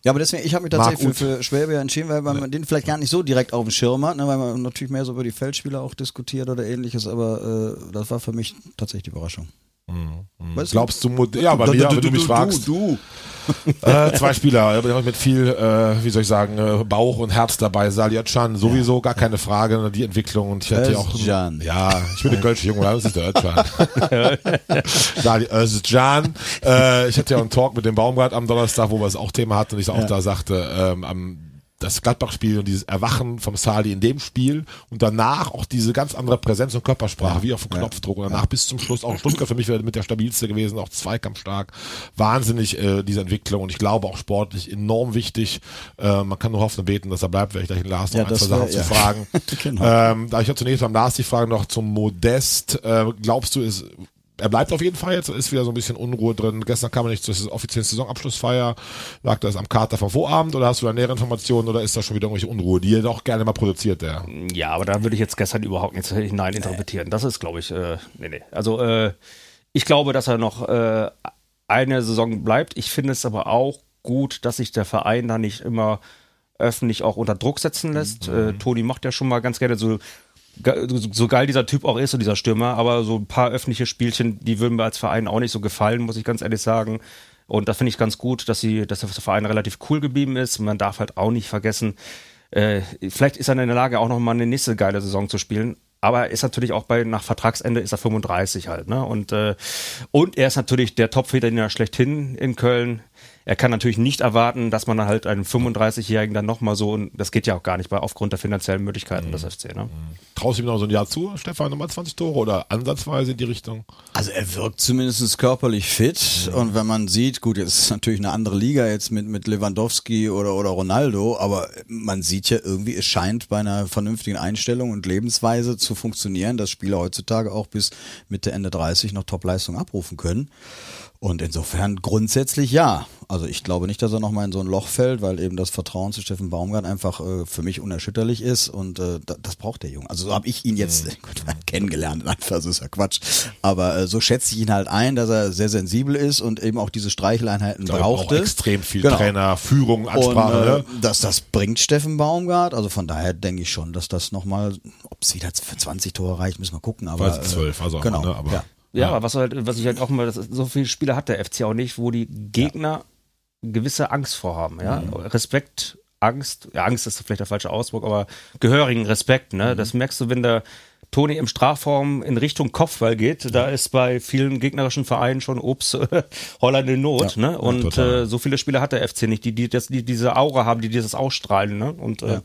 Ja, aber deswegen, ich habe mich tatsächlich für, für Schwäbe ja entschieden, weil man den vielleicht gar nicht so direkt auf dem Schirm hat, ne, weil man natürlich mehr so über die Feldspieler auch diskutiert oder ähnliches, aber äh, das war für mich tatsächlich die Überraschung. Weißt du? Glaubst du, Mod- ja, bei Du- mir, du- wenn du du- mich du- fragst. Du, Äh, zwei Spieler, aber mit viel, äh, wie soll ich sagen, äh, Bauch und Herz dabei. Salihcan sowieso, gar keine Frage, die Entwicklung. Und ich hatte ja auch. Ja, ich bin der Kölsche Junge, das ist der Özcan. Äh, ich hatte ja einen Talk mit dem Baumgart am Donnerstag, wo wir es auch Thema hatten und ich auch da sagte, ähm, am das Gladbach-Spiel und dieses Erwachen vom Sali in dem Spiel und danach auch diese ganz andere Präsenz und Körpersprache, wie auf dem Knopfdruck und danach bis zum Schluss auch Stuttgart für mich wäre mit der stabilste gewesen, auch zweikampfstark, wahnsinnig äh, diese Entwicklung und ich glaube auch sportlich enorm wichtig. Äh, man kann nur hoffen und beten, dass er bleibt, werde ich gleich Lars noch Ja, ein, zwei Sachen zu ja. fragen. Genau. ähm, da ich ja zunächst beim Lars die Frage noch zum Modest, äh, glaubst du, ist er bleibt auf jeden Fall jetzt, ist wieder so ein bisschen Unruhe drin. Gestern kam er nicht zur offiziellen Saisonabschlussfeier. Lag das am Kater vom Vorabend oder hast du da nähere Informationen oder ist da schon wieder irgendwelche Unruhe, die er doch gerne mal produziert, der? Ja, aber da würde ich jetzt gestern überhaupt nichts hinein interpretieren. Das ist, glaube ich, äh, nee, nee. Also äh, ich glaube, dass er noch äh, eine Saison bleibt. Ich finde es aber auch gut, dass sich der Verein da nicht immer öffentlich auch unter Druck setzen lässt. Äh, Toni macht ja schon mal ganz gerne so so geil dieser Typ auch ist, so dieser Stürmer, aber so ein paar öffentliche Spielchen, die würden mir als Verein auch nicht so gefallen, muss ich ganz ehrlich sagen. Und da finde ich ganz gut, dass sie, dass der Verein relativ cool geblieben ist. Man darf halt auch nicht vergessen, äh, vielleicht ist er in der Lage, auch noch mal eine nächste geile Saison zu spielen. aber er ist natürlich auch bei nach Vertragsende ist er 35 halt, ne? Und äh, und er ist natürlich der Topverdiener schlechthin in Köln er kann natürlich nicht erwarten, dass man halt einen 35-Jährigen dann nochmal so, und das geht ja auch gar nicht bei, aufgrund der finanziellen Möglichkeiten mhm. des FC. Ne? Traust du ihm noch so ein Jahr zu, Stefan, nochmal 20 Tore oder ansatzweise in die Richtung? Also er wirkt zumindest körperlich fit mhm. und wenn man sieht, gut, jetzt ist natürlich eine andere Liga jetzt mit, mit Lewandowski oder, oder Ronaldo, aber man sieht ja irgendwie, es scheint bei einer vernünftigen Einstellung und Lebensweise zu funktionieren, dass Spieler heutzutage auch bis Mitte, Ende 30 noch Topleistung abrufen können. Und insofern grundsätzlich ja. Also ich glaube nicht, dass er nochmal in so ein Loch fällt, weil eben das Vertrauen zu Steffen Baumgart einfach äh, für mich unerschütterlich ist und äh, das braucht der Junge. Also so habe ich ihn jetzt mhm. gut, kennengelernt, einfach, das ist ja Quatsch. Aber äh, so schätze ich ihn halt ein, dass er sehr sensibel ist und eben auch diese Streicheleinheiten da brauchte. extrem viel genau. Trainer, Führung, Ansprache. Und, äh, ne? das, das bringt Steffen Baumgart. Also von daher denke ich schon, dass das nochmal, ob es wieder für 20 Tore reicht, müssen wir gucken. Aber, Weiß 12, also genau, ne, aber ja. Ja, aber was, halt, was ich halt auch immer, so viele Spieler hat der FC auch nicht, wo die Gegner ja. gewisse Angst vorhaben. Ja? Mhm. Respekt, Angst, ja, Angst ist vielleicht der falsche Ausdruck, aber gehörigen Respekt. Ne? Mhm. Das merkst du, wenn der Toni im Strafraum in Richtung Kopfball geht, da ist bei vielen gegnerischen Vereinen schon Obst Holland in Not. Ja, ne? Und äh, so viele Spieler hat der FC nicht, die, die, das, die diese Aura haben, die dieses ausstrahlen. Ne? Und äh,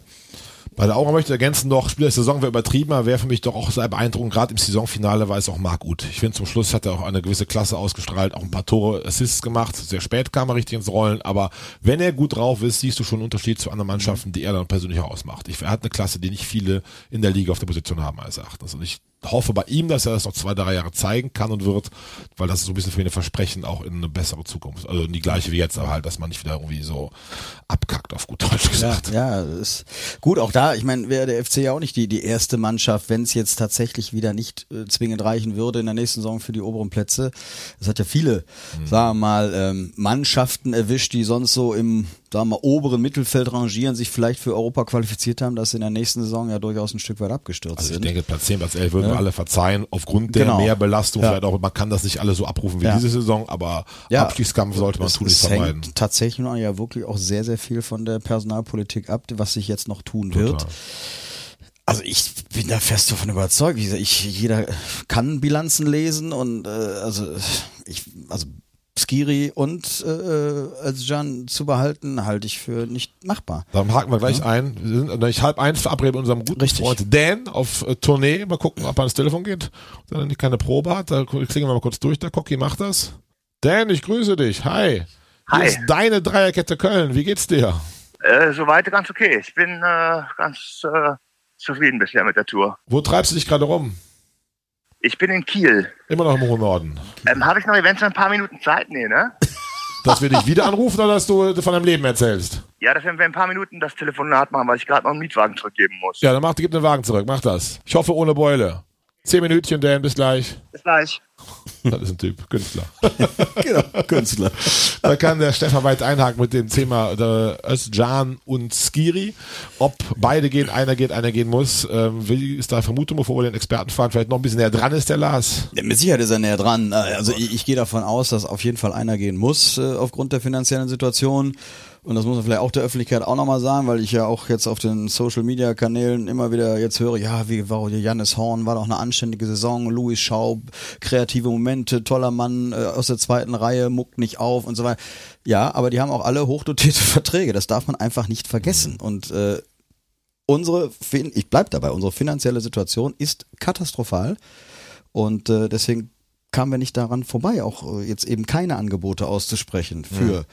bei der Aura möchte ich ergänzen noch, Spieler der Saison wäre übertrieben, aber wäre für mich doch auch sehr beeindruckend. Gerade im Saisonfinale war es auch Marc gut. Ich finde, zum Schluss hat er auch eine gewisse Klasse ausgestrahlt, auch ein paar Tore, Assists gemacht. Sehr spät kam er richtig ins Rollen, aber wenn er gut drauf ist, siehst du schon einen Unterschied zu anderen Mannschaften, die er dann persönlich ausmacht. Ich, er hat eine Klasse, die nicht viele in der Liga auf der Position haben, als Erachtens. Und ich hoffe bei ihm, dass er das noch zwei, drei Jahre zeigen kann und wird, weil das ist so ein bisschen für ihn ein Versprechen auch in eine bessere Zukunft. Also in die gleiche wie jetzt, aber halt, dass man nicht wieder irgendwie so abkackt, auf gut Deutsch gesagt. Ja, ja ist gut. Auch da, ich meine, wäre der FC ja auch nicht die, die erste Mannschaft, wenn es jetzt tatsächlich wieder nicht äh, zwingend reichen würde in der nächsten Saison für die oberen Plätze. Es hat ja viele, mhm. sagen wir mal, ähm, Mannschaften erwischt, die sonst so im sagen wir, oberen Mittelfeld rangieren, sich vielleicht für Europa qualifiziert haben, dass sie in der nächsten Saison ja durchaus ein Stück weit abgestürzt also ich sind. Ich denke, Platz 10, Platz 11 würden ja. wir alle verzeihen, aufgrund der genau. Mehrbelastung. Ja. Vielleicht auch, man kann das nicht alle so abrufen wie ja. diese Saison, aber ja. Abstiegskampf sollte man tun, nicht vermeiden. Hängt tatsächlich ja wirklich auch sehr, sehr viel von der Personalpolitik ab, was sich jetzt noch tun Total. wird. Also ich bin da fest davon überzeugt. Ich, jeder kann Bilanzen lesen und äh, also ich, also Skiri und äh, Özcan zu behalten, halte ich für nicht machbar. Dann haken wir gleich ja. ein. Wir sind ich halb eins verabredet mit unserem guten Richtig. Freund Dan auf äh, Tournee. Mal gucken, ob er ans Telefon geht. Wenn er nicht keine Probe hat, da klingen wir mal kurz durch. Der Cocky macht das. Dan, ich grüße dich. Hi. Hi. Hier ist deine Dreierkette Köln. Wie geht's dir? Äh, soweit ganz okay. Ich bin äh, ganz äh, zufrieden bisher mit der Tour. Wo treibst du dich gerade rum? Ich bin in Kiel. Immer noch im hohen Norden. Ähm, Habe ich noch eventuell ein paar Minuten Zeit? Nee, ne? Dass wir dich wieder anrufen oder dass du von deinem Leben erzählst? Ja, dass wir in ein paar Minuten das Telefonat machen, weil ich gerade noch einen Mietwagen zurückgeben muss. Ja, dann mach, gib den Wagen zurück. Mach das. Ich hoffe ohne Beule. Zehn Minütchen, Dan. Bis gleich. Bis gleich. Das ist ein Typ, Künstler. genau, Künstler. Da kann der Stefan weit einhaken mit dem Thema der Özcan und Skiri. Ob beide gehen, einer geht, einer gehen muss. Ähm, wie ist da Vermutung, bevor wir den Experten fahren, vielleicht noch ein bisschen näher dran ist, der Lars? Ja, mit Sicherheit ist er näher dran. Also ich, ich gehe davon aus, dass auf jeden Fall einer gehen muss, äh, aufgrund der finanziellen Situation. Und das muss man vielleicht auch der Öffentlichkeit auch nochmal sagen, weil ich ja auch jetzt auf den Social Media Kanälen immer wieder jetzt höre, ja, wie war Jannis Horn, war doch eine anständige Saison, Louis Schaub, kreative Momente, toller Mann äh, aus der zweiten Reihe, muckt nicht auf und so weiter. Ja, aber die haben auch alle hochdotierte Verträge, das darf man einfach nicht vergessen. Und äh, unsere, ich bleib dabei, unsere finanzielle Situation ist katastrophal und äh, deswegen kamen wir nicht daran vorbei, auch äh, jetzt eben keine Angebote auszusprechen für ja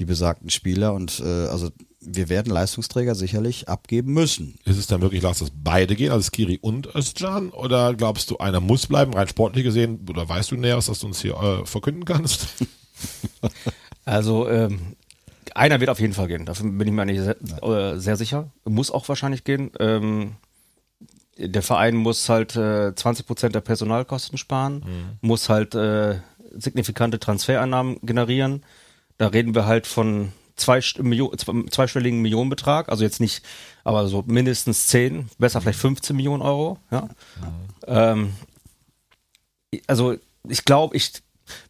die besagten Spieler und äh, also wir werden Leistungsträger sicherlich abgeben müssen. Ist es dann wirklich, dass beide gehen, also Skiri und Özcan? Oder glaubst du, einer muss bleiben, rein sportlich gesehen? Oder weißt du Näheres, dass du uns hier äh, verkünden kannst? also ähm, einer wird auf jeden Fall gehen. Dafür bin ich mir eigentlich sehr, äh, sehr sicher. Muss auch wahrscheinlich gehen. Ähm, der Verein muss halt äh, 20 Prozent der Personalkosten sparen, mhm. muss halt äh, signifikante Transfereinnahmen generieren da reden wir halt von zwei, Millionen, zweistelligen Millionenbetrag, also jetzt nicht, aber so mindestens 10, besser vielleicht 15 Millionen Euro. Ja. Ähm, also ich glaube, ich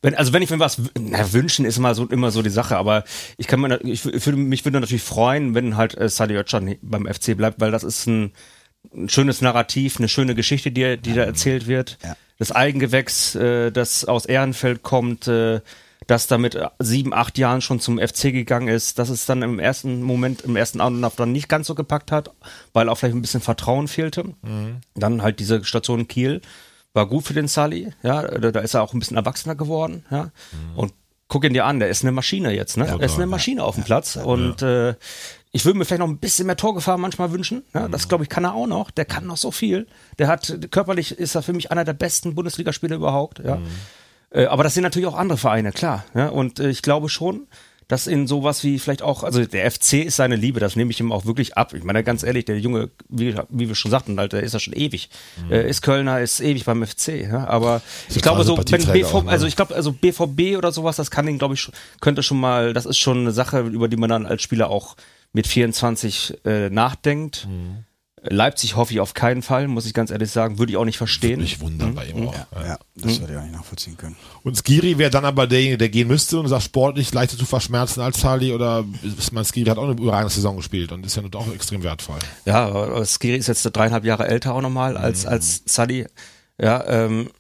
wenn, also wenn ich mir was na, wünschen ist immer so immer so die Sache, aber ich kann mir ich, ich mich würde natürlich freuen, wenn halt äh, Sadi Özcan beim FC bleibt, weil das ist ein ein schönes Narrativ, eine schöne Geschichte, die, die da erzählt wird. Ja. Das Eigengewächs, äh, das aus Ehrenfeld kommt, äh, das da mit sieben, acht Jahren schon zum FC gegangen ist, dass es dann im ersten Moment, im ersten Anlauf dann nicht ganz so gepackt hat, weil auch vielleicht ein bisschen Vertrauen fehlte. Dann halt diese Station Kiel war gut für den Sully, ja, da, ist er auch ein bisschen erwachsener geworden, ja. Und guck ihn dir an, der ist eine Maschine jetzt, ne? er ist eine Maschine auf dem Platz und äh, ich würde mir vielleicht noch ein bisschen mehr Torgefahr manchmal wünschen. Ja, das glaube ich kann er auch noch. Der kann noch so viel. Der hat körperlich ist er für mich einer der besten Bundesligaspieler überhaupt. Ja, äh, aber das sind natürlich auch andere Vereine, klar. Ja, und äh, ich glaube schon, dass in sowas wie vielleicht auch, also der FC ist seine Liebe, das nehme ich ihm auch wirklich ab. Ich meine, ganz ehrlich, der Junge, wie, wie wir schon sagten, der ist ja schon ewig. Äh, ist Kölner, ist ewig beim FC. Ja? Aber ich glaube so, wenn BV, auch, ne? also ich glaube, also BVB oder sowas, das kann ihn, glaube ich, könnte schon mal, das ist schon eine Sache, über die man dann als Spieler auch mit 24 äh, nachdenkt. Mhm. Leipzig hoffe ich auf keinen Fall, muss ich ganz ehrlich sagen, würde ich auch nicht verstehen. Mich wundern bei ihm auch. Ja. Ja, das hätte ich auch nicht nachvollziehen können. Und Skiri wäre dann aber derjenige, der gehen müsste und sagt sportlich leichter zu verschmerzen als Sali oder ist man Skiri hat auch eine überragende Saison gespielt und ist ja nun auch extrem wertvoll. Ja, aber Skiri ist jetzt dreieinhalb Jahre älter auch nochmal als, als Sully. Ja, ähm,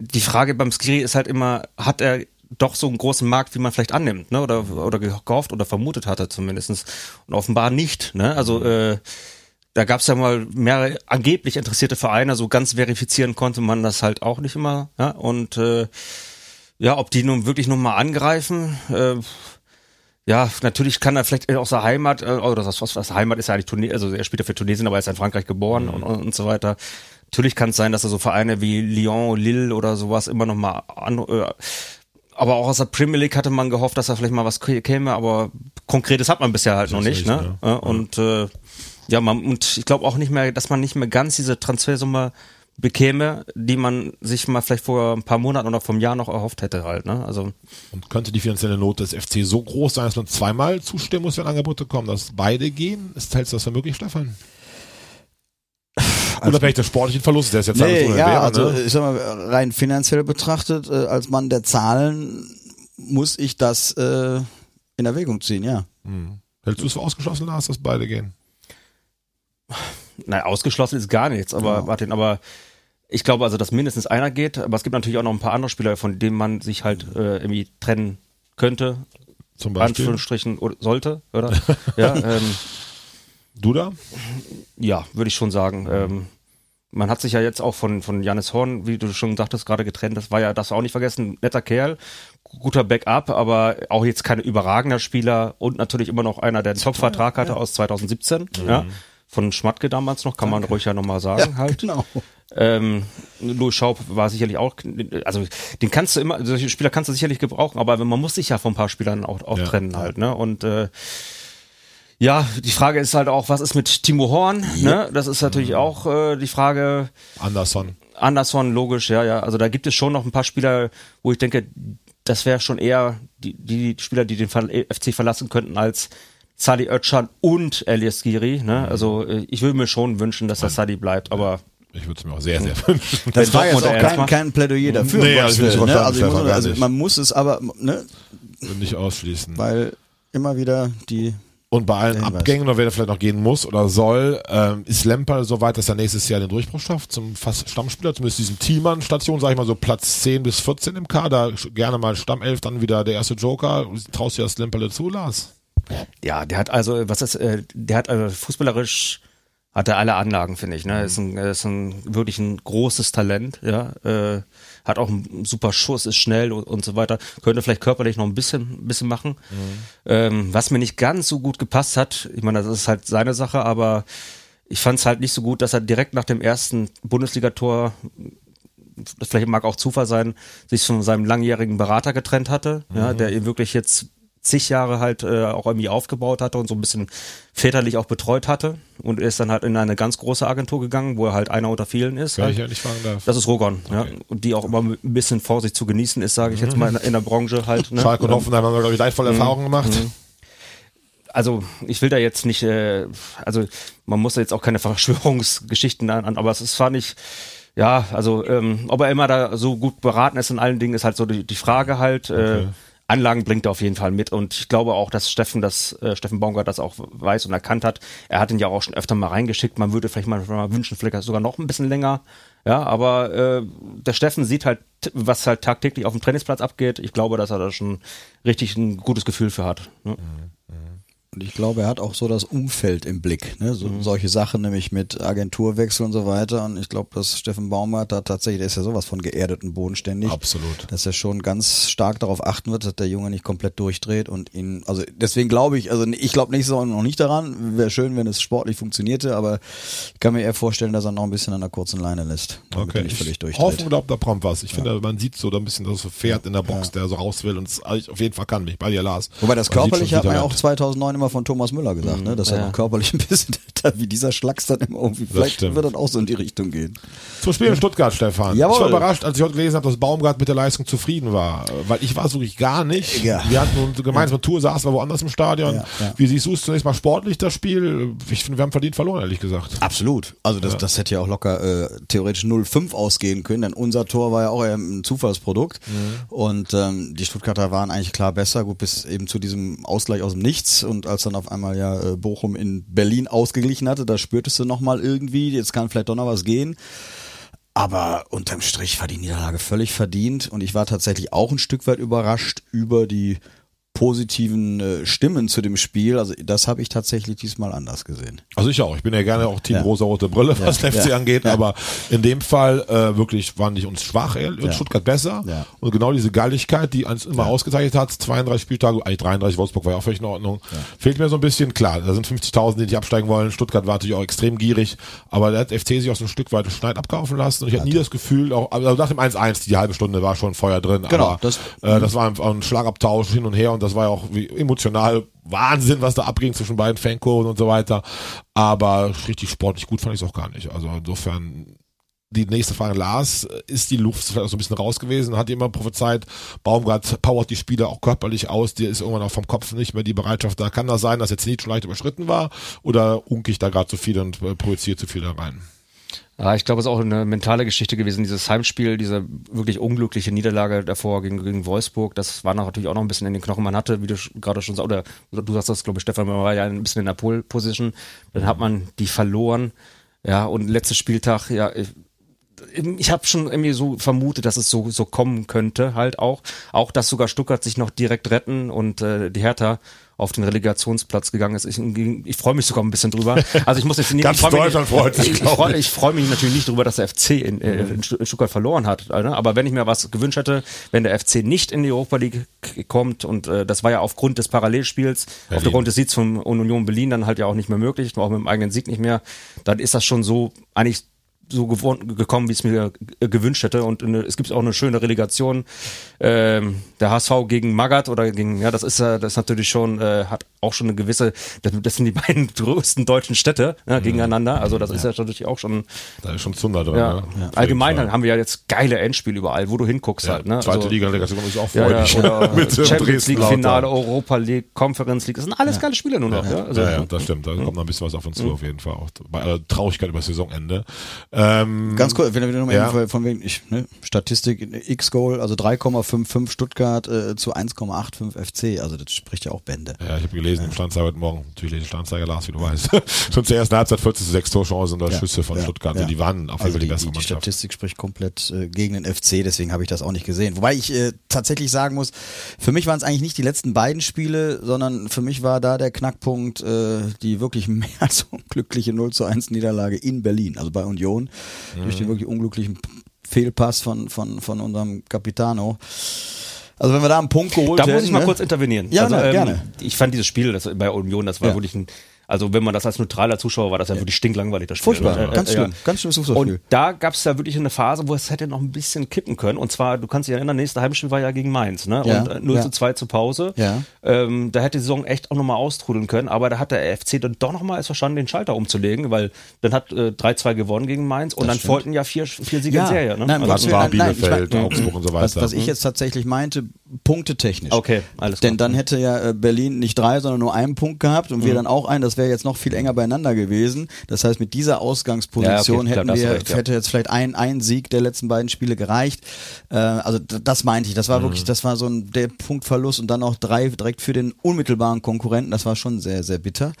die Frage beim Skiri ist halt immer, hat er doch so einen großen Markt, wie man vielleicht annimmt, ne? Oder, oder gehofft oder vermutet hatte zumindestens Und offenbar nicht, ne? Also äh, da gab es ja mal mehrere angeblich interessierte Vereine, so ganz verifizieren konnte man das halt auch nicht immer. Ja? Und äh, ja, ob die nun wirklich nochmal angreifen, äh, ja, natürlich kann er vielleicht aus der Heimat, äh, oder das, was, was Heimat ist ja eigentlich Tunesien, also er spielt ja für Tunesien, aber er ist in Frankreich geboren und, und, und so weiter. Natürlich kann es sein, dass er so Vereine wie Lyon, Lille oder sowas immer noch mal an, äh, aber auch aus der Premier League hatte man gehofft, dass er vielleicht mal was kä- käme, aber Konkretes hat man bisher halt noch nicht, nicht, ne? Ja, Und äh, ja, man, und ich glaube auch nicht mehr, dass man nicht mehr ganz diese Transfersumme bekäme, die man sich mal vielleicht vor ein paar Monaten oder vom Jahr noch erhofft hätte halt, ne? Also Und könnte die finanzielle Not des FC so groß sein, dass man zweimal zustimmen muss, wenn Angebote kommen, dass beide gehen? Ist hältst du das für möglich, Stefan? Unabhängig des sportlichen Verlustes, der ist jetzt Nee, alles ja, wäre, also ne? ich sag mal, rein finanziell betrachtet, äh, als Mann der Zahlen muss ich das äh, in Erwägung ziehen, ja. Hältst du es für ausgeschlossen, Lars, dass beide gehen? Nein, ausgeschlossen ist gar nichts, aber Martin, aber ich glaube also, dass mindestens einer geht, aber es gibt natürlich auch noch ein paar andere Spieler, von denen man sich halt äh, irgendwie trennen könnte, Zum Beispiel. Anführungsstrichen oder sollte, oder? ja, ähm, Du da? ja, würde ich schon sagen. Ähm, man hat sich ja jetzt auch von, von Janis Horn, wie du schon sagtest, gerade getrennt. Das war ja, das auch nicht vergessen, netter Kerl, guter Backup, aber auch jetzt kein überragender Spieler und natürlich immer noch einer, der einen Top-Vertrag hatte aus 2017. Ja, von Schmatke damals noch, kann man ruhig ja nochmal sagen halt. Genau. Ähm, Louis Schaub war sicherlich auch, also den kannst du immer, solche Spieler kannst du sicherlich gebrauchen, aber man muss sich ja von ein paar Spielern auch, auch Ja. trennen halt, ne? Und äh, ja, die Frage ist halt auch, was ist mit Timo Horn? Ne? Das ist natürlich auch äh, die Frage. Anderson. Anderson, logisch, ja, ja. Also da gibt es schon noch ein paar Spieler, wo ich denke, das wäre schon eher die, die Spieler, die den FC verlassen könnten, als Sadi Özcan und Elias Giri. Ne? Also äh, ich würde mir schon wünschen, dass der Sadi bleibt, aber Ich würde es mir auch sehr, sehr wünschen. Das war jetzt auch kein, kein Plädoyer dafür. Nee, also Gottes ich Willen, bin ne? also, ich muss, also man muss es aber, ne? nicht ausschließen. weil immer wieder die Und bei allen. Abgängen, oder wer da vielleicht noch gehen muss oder soll, ähm, ist Lemper so weit, dass er nächstes Jahr den Durchbruch schafft zum fast Stammspieler, zumindest diesen Teammann-Station, sag ich mal so Platz 10 bis 14 im Kader, gerne mal Stammelf, dann wieder der erste Joker. Traust du das Lemperle zu, Lars? Ja, der hat also, was ist, äh, der hat äh, fußballerisch hat er alle Anlagen, finde ich. Ne, ist ein, ist ein wirklich ein großes Talent. Ja, äh, hat auch einen super Schuss, ist schnell und, und so weiter. Könnte vielleicht körperlich noch ein bisschen, bisschen machen. Ähm, was mir nicht ganz so gut gepasst hat, ich meine, das ist halt seine Sache, aber ich fand es halt nicht so gut, dass er direkt nach dem ersten Bundesligator das vielleicht mag auch Zufall sein, sich von seinem langjährigen Berater getrennt hatte, ja, der ihn wirklich jetzt zig Jahre halt äh, auch irgendwie aufgebaut hatte und so ein bisschen väterlich auch betreut hatte und ist dann halt in eine ganz große Agentur gegangen, wo er halt einer unter vielen ist. Halt. ich ja nicht fragen darf. Das ist Rogon, ja, und die auch immer ein bisschen Vorsicht zu genießen ist, sage ich jetzt mal in, in der Branche halt. Ne? Schalke und Hoffenheim haben wir, glaube ich, leidvolle Erfahrungen gemacht. also ich will da jetzt nicht, äh, also man muss da jetzt auch keine Verschwörungsgeschichten an, aber es ist zwar nicht, ja, also ähm, ob er immer da so gut beraten ist in allen Dingen, ist halt so die, die Frage halt. Äh, Anlagen bringt er auf jeden Fall mit und ich glaube auch, dass Steffen das, äh, Steffen Baumgart das auch weiß und erkannt hat. Er hat ihn ja auch schon öfter mal reingeschickt. Man würde vielleicht mal, mal wünschen, vielleicht sogar noch ein bisschen länger. Ja, aber äh, der Steffen sieht halt, was halt tagtäglich auf dem Trainingsplatz abgeht. Ich glaube, dass er da schon richtig ein gutes Gefühl für hat. Ne? Und ich glaube, er hat auch so das Umfeld im Blick. Ne? So, mhm. Solche Sachen, nämlich mit Agenturwechsel und so weiter. Und ich glaube, dass Steffen Baumgart da tatsächlich, der ist ja sowas von geerdeten bodenständig. Absolut. Dass er schon ganz stark darauf achten wird, dass der Junge nicht komplett durchdreht und ihn, also deswegen glaube ich, also ich glaube nächste Saison noch nicht daran. Wäre schön, wenn es sportlich funktionierte, aber ich kann mir eher vorstellen, dass er noch ein bisschen an der kurzen Leine lässt. Okay. Ich völlig durchdreht. Hoffen glaubt, da kommt was. Ich ja. finde, man sieht so da ein bisschen das so Pferd in der Box, ja. der so raus will und es auf jeden Fall kann mich. Bei dir, Lars. Wobei das körperliche hat man ja auch 2009 immer von Thomas Müller gesagt, ne? dass ja. er noch körperlich ein bisschen wie dieser Schlacks dann immer irgendwie. Vielleicht wird dann auch so in die Richtung gehen. Zum Spiel in Stuttgart, Stefan. Jawohl. Ich war überrascht, als ich heute gelesen habe, dass Baumgart mit der Leistung zufrieden war. Weil ich war so wirklich gar nicht. Ja. Wir hatten eine gemeinsame Tour, saßen wir woanders im Stadion. Ja, ja. Wie siehst du es zunächst mal sportlich, das Spiel? Ich finde, wir haben verdient verloren, ehrlich gesagt. Absolut. Also das, das hätte ja auch locker äh, theoretisch 0-5 ausgehen können, denn unser Tor war ja auch ein Zufallsprodukt. Mhm. Und ähm, die Stuttgarter waren eigentlich klar besser, gut, bis eben zu diesem Ausgleich aus dem Nichts. Und als dann auf einmal ja äh, Bochum in Berlin ausgeglichen hatte, da spürtest du nochmal irgendwie, jetzt kann vielleicht doch noch was gehen. Aber unterm Strich war die Niederlage völlig verdient und ich war tatsächlich auch ein Stück weit überrascht über die positiven äh, Stimmen zu dem Spiel. Also das habe ich tatsächlich diesmal anders gesehen. Also ich auch. Ich bin ja gerne auch Team ja. rosa-rote Brille, was ja. FC ja. angeht. Aber in dem Fall äh, wirklich waren die uns schwach. In Stuttgart besser. Und genau diese Galligkeit, die uns immer ausgezeichnet hat, 32 Spieltage, eigentlich 33, Wolfsburg war ja auch völlig in Ordnung. Fehlt mir so ein bisschen. Klar, da sind 50.000, die nicht absteigen wollen. Stuttgart war natürlich auch extrem gierig. Aber der hat FC sich auch so ein Stück weit Schneid abkaufen lassen. Und ich hatte nie das Gefühl, auch also nach dem 1-1, die halbe Stunde war schon Feuer drin. Genau. Aber, das, äh, das war ein, ein Schlagabtausch hin und her. Und das war ja auch emotional Wahnsinn, was da abging zwischen beiden Fankurven und so weiter. Aber richtig sportlich gut fand ich es auch gar nicht. Also insofern die nächste Frage, Lars, ist die Luft vielleicht auch so ein bisschen raus gewesen? Hat jemand prophezeit, Baumgart powert die Spieler auch körperlich aus, dir ist irgendwann auch vom Kopf nicht mehr die Bereitschaft da. Kann das sein, dass jetzt nicht schon leicht überschritten war? Oder unke ich da gerade zu viel und äh, projiziere zu viel da rein? Ja, ich glaube, es ist auch eine mentale Geschichte gewesen, dieses Heimspiel, diese wirklich unglückliche Niederlage davor gegen, gegen Wolfsburg, das war natürlich auch noch ein bisschen in den Knochen. Man hatte, wie du gerade schon sagst, oder du sagst das, glaube ich, Stefan, man war ja ein bisschen in der Pole-Position, dann hat man die verloren, ja, und letzter Spieltag, ja, ich, ich habe schon irgendwie so vermutet, dass es so so kommen könnte, halt auch, auch dass sogar Stuttgart sich noch direkt retten und äh, die Hertha auf den Relegationsplatz gegangen ist. Ich, ich freue mich sogar ein bisschen drüber. Also ich muss jetzt nicht, Ganz ich Deutschland freut sich, ich, freue ich freu mich natürlich nicht darüber, dass der FC in, äh, in Stuttgart verloren hat. Alter. Aber wenn ich mir was gewünscht hätte, wenn der FC nicht in die Europa League kommt und äh, das war ja aufgrund des Parallelspiels, Berlin. aufgrund des Siegs von Union Berlin dann halt ja auch nicht mehr möglich, auch mit dem eigenen Sieg nicht mehr, dann ist das schon so eigentlich so gekommen, wie es mir gewünscht hätte. Und eine, es gibt auch eine schöne Relegation. Ähm, der HSV gegen Magath oder gegen, ja, das ist ja, das ist natürlich schon, äh, hat auch schon eine gewisse, das, sind die beiden größten deutschen Städte ja, mhm. gegeneinander. Also das ja. ist ja natürlich auch schon. Da ist schon Zunder drin. Ja. ja. Allgemein haben wir ja jetzt geile Endspiele überall, wo du hinguckst halt. Ne? Zweite also, Liga, Relegation ist auch freudig. Oder Champions League Finale, Europa League, Conference League. Das sind alles geile Spiele nur noch. Ja, Also, ja, das stimmt. Da kommt noch ein bisschen was auf uns zu, mhm. auf jeden Fall. Auch bei aller Traurigkeit über das Saisonende. Ähm, Ganz kurz, wenn wir nochmal von wegen, ich, ne, Statistik, X-Goal, also 3,55 Stuttgart äh, zu 1,85 FC. Also das spricht ja auch Bände. Ja, ich habe gelesen im Standzeiger heute Morgen, natürlich lese Standzeiger Lars, wie du weißt. Schon zur ersten Halbzeit 14 zu 6 Torchancen oder ja, Schüsse von ja, Stuttgart. Also die waren auf jeden also Fall die, die bessere die, die Statistik spricht komplett äh, gegen den FC, deswegen habe ich das auch nicht gesehen. Wobei ich äh, tatsächlich sagen muss, für mich waren es eigentlich nicht die letzten beiden Spiele, sondern für mich war da der Knackpunkt äh, die wirklich mehr als unglückliche 0 zu 1 Niederlage in Berlin, also bei Union, mhm. durch den wirklich unglücklichen Fehlpass von, von, von unserem Capitano. Also wenn wir da einen Punkt geholt Da muss hätten, ich mal ne? kurz intervenieren. Ja, also, ne, ähm, gerne. Ich fand dieses Spiel das bei Union, das war Ja. wirklich ein, also wenn man das als neutraler Zuschauer war, das ja, wirklich stinklangweilig, das Spiel. Furchtbar, Äh, äh, ganz ja. schlimm, ganz schlimmes Fußballspiel. Und da gab es ja wirklich eine Phase, wo es hätte noch ein bisschen kippen können. Und zwar, du kannst dich erinnern, nächste Heimspiel war ja gegen Mainz, ne? Ja, und äh, 0 ja. zu 2 zur Pause. Ja. Ähm, da hätte die Saison echt auch nochmal austrudeln können, aber da hat der FC dann doch nochmal es verstanden, den Schalter umzulegen, weil dann hat äh, 3-2 gewonnen gegen Mainz und Das dann stimmt. folgten ja vier, vier Siege Ja. in Serie. Ne? Nein, also, was Das war Nein, nein, ich Bielefeld, mein- Augsburg und so Was, weiter. was ich jetzt tatsächlich meinte, Punkte technisch. Okay, alles klar. Denn dann hätte ja äh, Berlin nicht drei, sondern nur einen Punkt gehabt und wir dann auch einen. Das wäre jetzt noch viel enger beieinander gewesen. Das heißt, mit dieser Ausgangsposition Ja, okay, hätten du wir, recht, ja. hätte jetzt vielleicht ein, ein Sieg der letzten beiden Spiele gereicht. Äh, also das meinte ich. Das war wirklich, das war so ein der Punktverlust und dann auch drei direkt für den unmittelbaren Konkurrenten. Das war schon sehr, sehr bitter.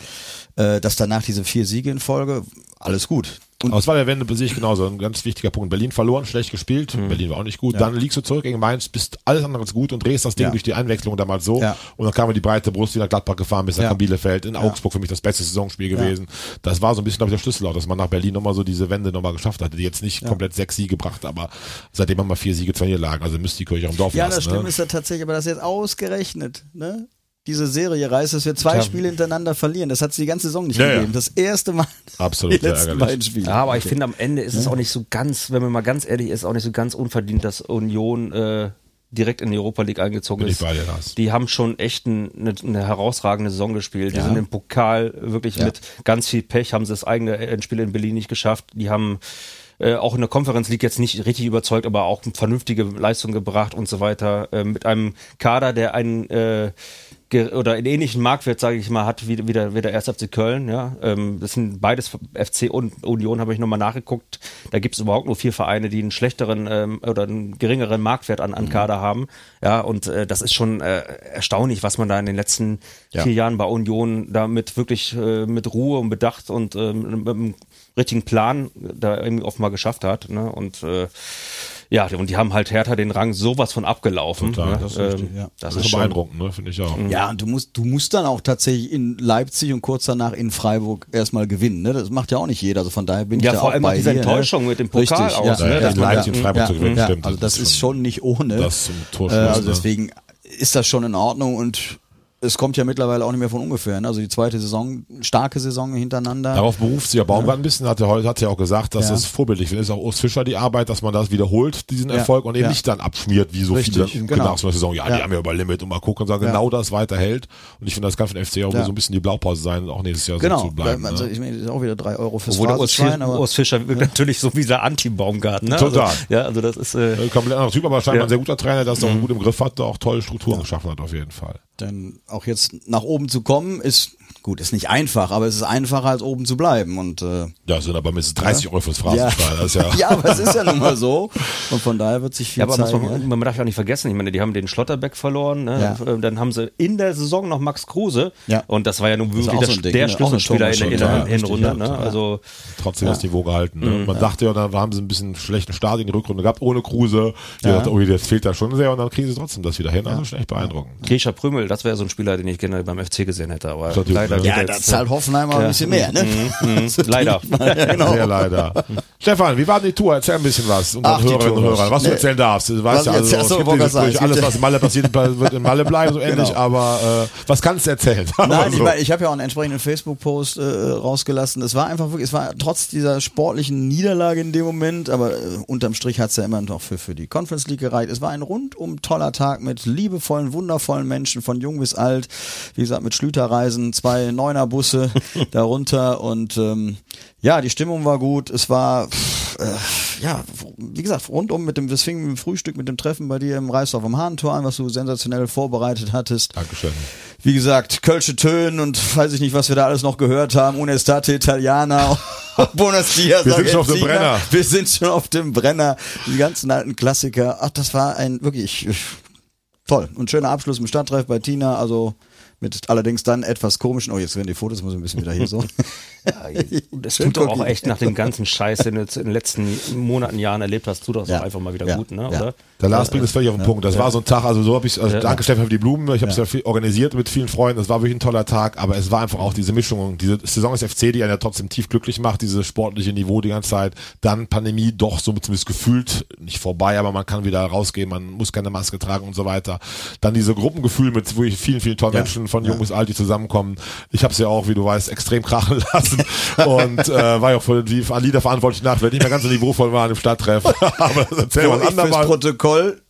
Äh, dass danach diese vier Siege in Folge, alles gut. Und Aber es war der Wende sehe ich genauso. Ein ganz wichtiger Punkt. Berlin verloren, schlecht gespielt. Mhm. Berlin war auch nicht gut. Dann liegst du zurück gegen Mainz, bist alles andere als gut und drehst das Ding Ja. durch die Einwechslung damals so. Ja. Und dann kam die breite Brust, die nach Gladbach gefahren bis Ja. nach Bielefeld. In Augsburg für mich das beste Saisonspiel gewesen. Das war so ein bisschen, glaube ich, der Schlüssel auch, dass man nach Berlin nochmal so diese Wende nochmal geschafft hatte. Die jetzt nicht komplett sechs Siege gebracht, aber seitdem haben wir vier Siege, zwei Niederlagen. Also müsste die Kirche am Dorf Ja, lassen. das Schlimme ne? ist ja tatsächlich, aber das ist jetzt ausgerechnet, ne? Diese Serie reißt, dass wir zwei Tja. Spiele hintereinander verlieren. Das hat es die ganze Saison nicht Ja, ja. gegeben. Das erste Mal. Absolut Die letzten ärgerlich. beiden Spiele. Ja, aber ich finde, am Ende ist es auch nicht so ganz, wenn man mal ganz ehrlich ist, auch nicht so ganz unverdient, dass Union äh, direkt in die Europa League eingezogen Bin ich ist. bei dir, Lars. Die haben schon echt ein, eine, eine herausragende Saison gespielt. Die Ja. sind im Pokal wirklich Ja. mit ganz viel Pech, haben sie das eigene Endspiel in Berlin nicht geschafft. Die haben äh, auch in der Conference League jetzt nicht richtig überzeugt, aber auch vernünftige Leistung gebracht und so weiter. Äh, mit einem Kader, der einen äh, oder einen ähnlichen Marktwert, sage ich mal, hat wie, wie, der, wie der 1. FC Köln. Ja? Ähm, das sind beides FC und Union, habe ich nochmal nachgeguckt. Da gibt es überhaupt nur vier Vereine, die einen schlechteren ähm, oder einen geringeren Marktwert an, an Kader haben. Ja, und äh, das ist schon äh, erstaunlich, was man da in den letzten Ja. vier Jahren bei Union damit wirklich äh, mit Ruhe und Bedacht und ähm, mit einem richtigen Plan da irgendwie offenbar geschafft hat. Ne? Und äh, ja, und die haben halt Hertha den Rang sowas von abgelaufen. Total, ne? das ist richtig, ähm, ja. das Das ist ist beeindruckend, ne? finde ich auch. Ja, und du musst, du musst dann auch tatsächlich in Leipzig und kurz danach in Freiburg erstmal gewinnen. Ne? Das macht ja auch nicht jeder. Also von daher bin Ja, ich da vor auch allem bei auch diese dir, Enttäuschung ne? mit dem Pokal Richtig, aus, ja, ne? Ja, ja, Leipzig ja, in Freiburg ja, zu gewinnen, ja, stimmt. Also das ist schon nicht ohne. Das zum Äh, Torschluss. also ne? deswegen ist das schon in Ordnung und es kommt ja mittlerweile auch nicht mehr von ungefähr. Ne? Also die zweite Saison, starke Saison hintereinander. Darauf beruft sich ja Baumgart ein bisschen, hat er heute hat er auch gesagt, dass Ja. es vorbildlich ist. Ist auch Urs Fischer die Arbeit, dass man das wiederholt, diesen Erfolg, und eben Ja. nicht dann abschmiert, wie so Richtig, viele dann genau. nach so einer Saison. Ja, Ja. die haben ja über Limit und mal gucken und sagen, Ja. genau das weiterhält. Und ich finde, das kann für den FC auch Ja. so ein bisschen die Blaupause sein, auch nächstes Jahr genau. so zu bleiben. also ne? ich meine, das ist auch wieder drei Euro fürs Obwohl Urs, Phrasenschwein, aber Urs Fischer wirkt natürlich so wie der Anti-Baumgarten. Ne? Total. Also, ja, also das ist. Äh, Komplett anderer Typ, aber scheinbar Ja. ein sehr guter Trainer, der es Mhm. auch gut im Griff hat, der auch tolle Strukturen geschaffen hat, auf jeden Fall. Denn auch jetzt nach oben zu kommen ist gut, ist nicht einfach, aber es ist einfacher als oben zu bleiben und äh, Ja, sind aber mindestens 30 Euro fürs Phrasenschwein. Das ist ja, ja, aber es ist ja nun mal so und von daher wird sich viel ja, aber muss zeigen. man, man darf ja auch nicht vergessen, ich meine, die haben den Schlotterbeck verloren, ne? Ja. Äh, dann haben sie in der Saison noch Max Kruse Ja. und das war ja nun wirklich der, so ein Ding, der ne? Schlüsselspieler in, der- in der Hinrunde. ja, Ne? Also trotzdem das Niveau gehalten. Ne? Man dachte ja, dann haben sie ein bisschen schlechten Start in die Rückrunde gehabt, ohne Kruse. Die Ja. dachte, oh, das fehlt da schon sehr und dann kriegen sie trotzdem das wieder hin. Also schon echt beeindruckend. Grisha Prümel, das wäre so ein Spieler, den ich gerne beim FC gesehen hätte, aber leider ne? ja, da zahlt Hoffenheim auch ein bisschen mehr, ne? leider. ja, genau. Sehr leider. Stefan, wie war die Tour? Erzähl ein bisschen was unseren Hörerinnen und. Hörern. Was du erzählen darfst. Du weißt ja, ich also, es gibt wollte diese ich sagen, Sprüche, es alles, was in Malle passiert, wird in Malle bleiben, so ähnlich. Genau. Aber äh, was kannst du erzählen? Nein, ich so. meine, ich habe ja auch einen entsprechenden Facebook-Post äh, rausgelassen. Es war einfach wirklich, es war trotz dieser sportlichen Niederlage in dem Moment, aber äh, unterm Strich hat's ja immer noch für, für die Conference League gereicht. Es war ein rundum toller Tag mit liebevollen, wundervollen Menschen, von jung bis alt. Wie gesagt, mit Schlüterreisen, zwei Neuner-Busse darunter und ähm, ja, die Stimmung war gut. Es war, pff, äh, ja, wie gesagt, rundum mit dem, das fing mit dem Frühstück, mit dem Treffen bei dir im Reisdorf am Hahntor an, was du sensationell vorbereitet hattest. Dankeschön. Wie gesagt, Kölsche Tönen und weiß ich nicht, was wir da alles noch gehört haben. Unestate Italiana, Buenos Dias. Wir sind schon auf dem. Brenner. Wir sind schon auf dem Brenner. Die ganzen alten Klassiker. Ach, das war ein wirklich toll. Und schöner Abschluss im Stadttreff bei Tina. Also mit allerdings dann etwas komischen. Oh, jetzt werden die Fotos, muss ich ein bisschen wieder hier so. Das tut doch auch echt nach dem ganzen Scheiß, den du in den letzten Monaten, Jahren erlebt hast, tut das Ja. auch einfach mal wieder Ja. gut, ne? Ja. Oder? Der Lars bringt es völlig auf den Punkt. Das war so ein Tag, also so habe ich, also danke Stefan für die Blumen. Ich habe es ja. viel organisiert mit vielen Freunden. Es war wirklich ein toller Tag, aber es war einfach auch diese Mischung, diese Saison des FC, die einen ja trotzdem tief glücklich macht, dieses sportliche Niveau die ganze Zeit. Dann Pandemie doch so zumindest gefühlt nicht vorbei, aber man kann wieder rausgehen, man muss keine Maske tragen und so weiter. Dann diese Gruppengefühl mit wirklich vielen, vielen tollen Ja. Menschen, von Jung bis Alt, die zusammenkommen. Ich habe es ja auch, wie du weißt, extrem krachen lassen und äh, war ja auch für die Lieder verantwortlich nach, weil nicht mehr ganz so niveauvoll war im Stadttreff. Aber das erzähl Wo was ich fürs. Protokoll,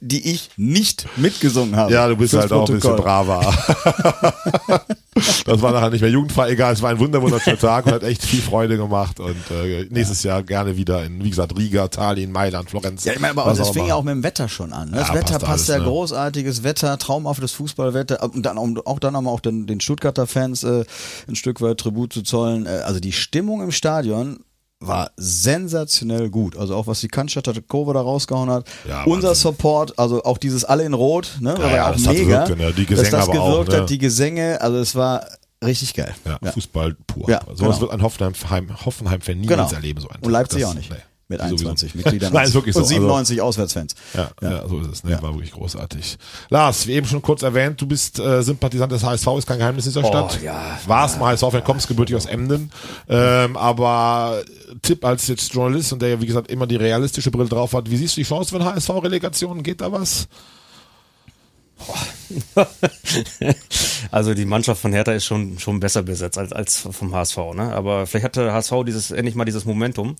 die ich nicht mitgesungen habe. Ja, du bist halt auch ein bisschen Protokoll. braver. das war nachher nicht mehr jugendfrei, egal, es war ein wunderwunderschöner Tag und hat echt viel Freude gemacht und äh, nächstes Jahr gerne wieder in, wie gesagt, Riga, Tallinn, Mailand, Florenz. Ja, ich meine, aber auch fing ja auch mit dem Wetter schon an. Ne? Das Ja, Wetter passt passt alles, ja ne? großartiges Wetter, traumhaftes Fußballwetter und dann auch, auch dann haben wir auch den, den Stuttgarter Fans äh, ein Stück weit Tribut zu zollen. Äh, also die Stimmung im Stadion war sensationell gut. Also auch was die Cannstatter Kurve da rausgehauen hat. Ja, Unser Wahnsinn. Support, also auch dieses alle in Rot, ne? war ja, auch das hat mega. gewirkt, ne? Die dass Gesänge das aber auch, gewirkt ne? hat, die Gesänge, also es war richtig geil. Ja, Fußball pur. Ja, Sowas genau. wird ein Hoffenheim, Hoffenheim-Fan niemals Genau. erleben. So einen Und. Leipzig Das- auch nicht. nee. Mit Sowieso. 21 Mitgliedern. Nein, ist wirklich und so. Also- 97 Auswärtsfans. Ja, ja. so ist es. Ne? Ja. War wirklich großartig. Lars, wie eben schon kurz erwähnt, du bist äh, Sympathisant des HSV, ist kein Geheimnis in dieser Stadt. Oh, ja. Warst mal HSV-Fan, kommst gebürtig aus Emden. Ähm, aber Tipp als jetzt Journalist und der ja, wie gesagt, immer die realistische Brille drauf hat, wie siehst du die Chance für eine HSV-Relegation? Geht da was? Also die Mannschaft von Hertha ist schon schon besser besetzt als als vom HSV, ne? Aber vielleicht hatte der HSV dieses endlich mal dieses Momentum,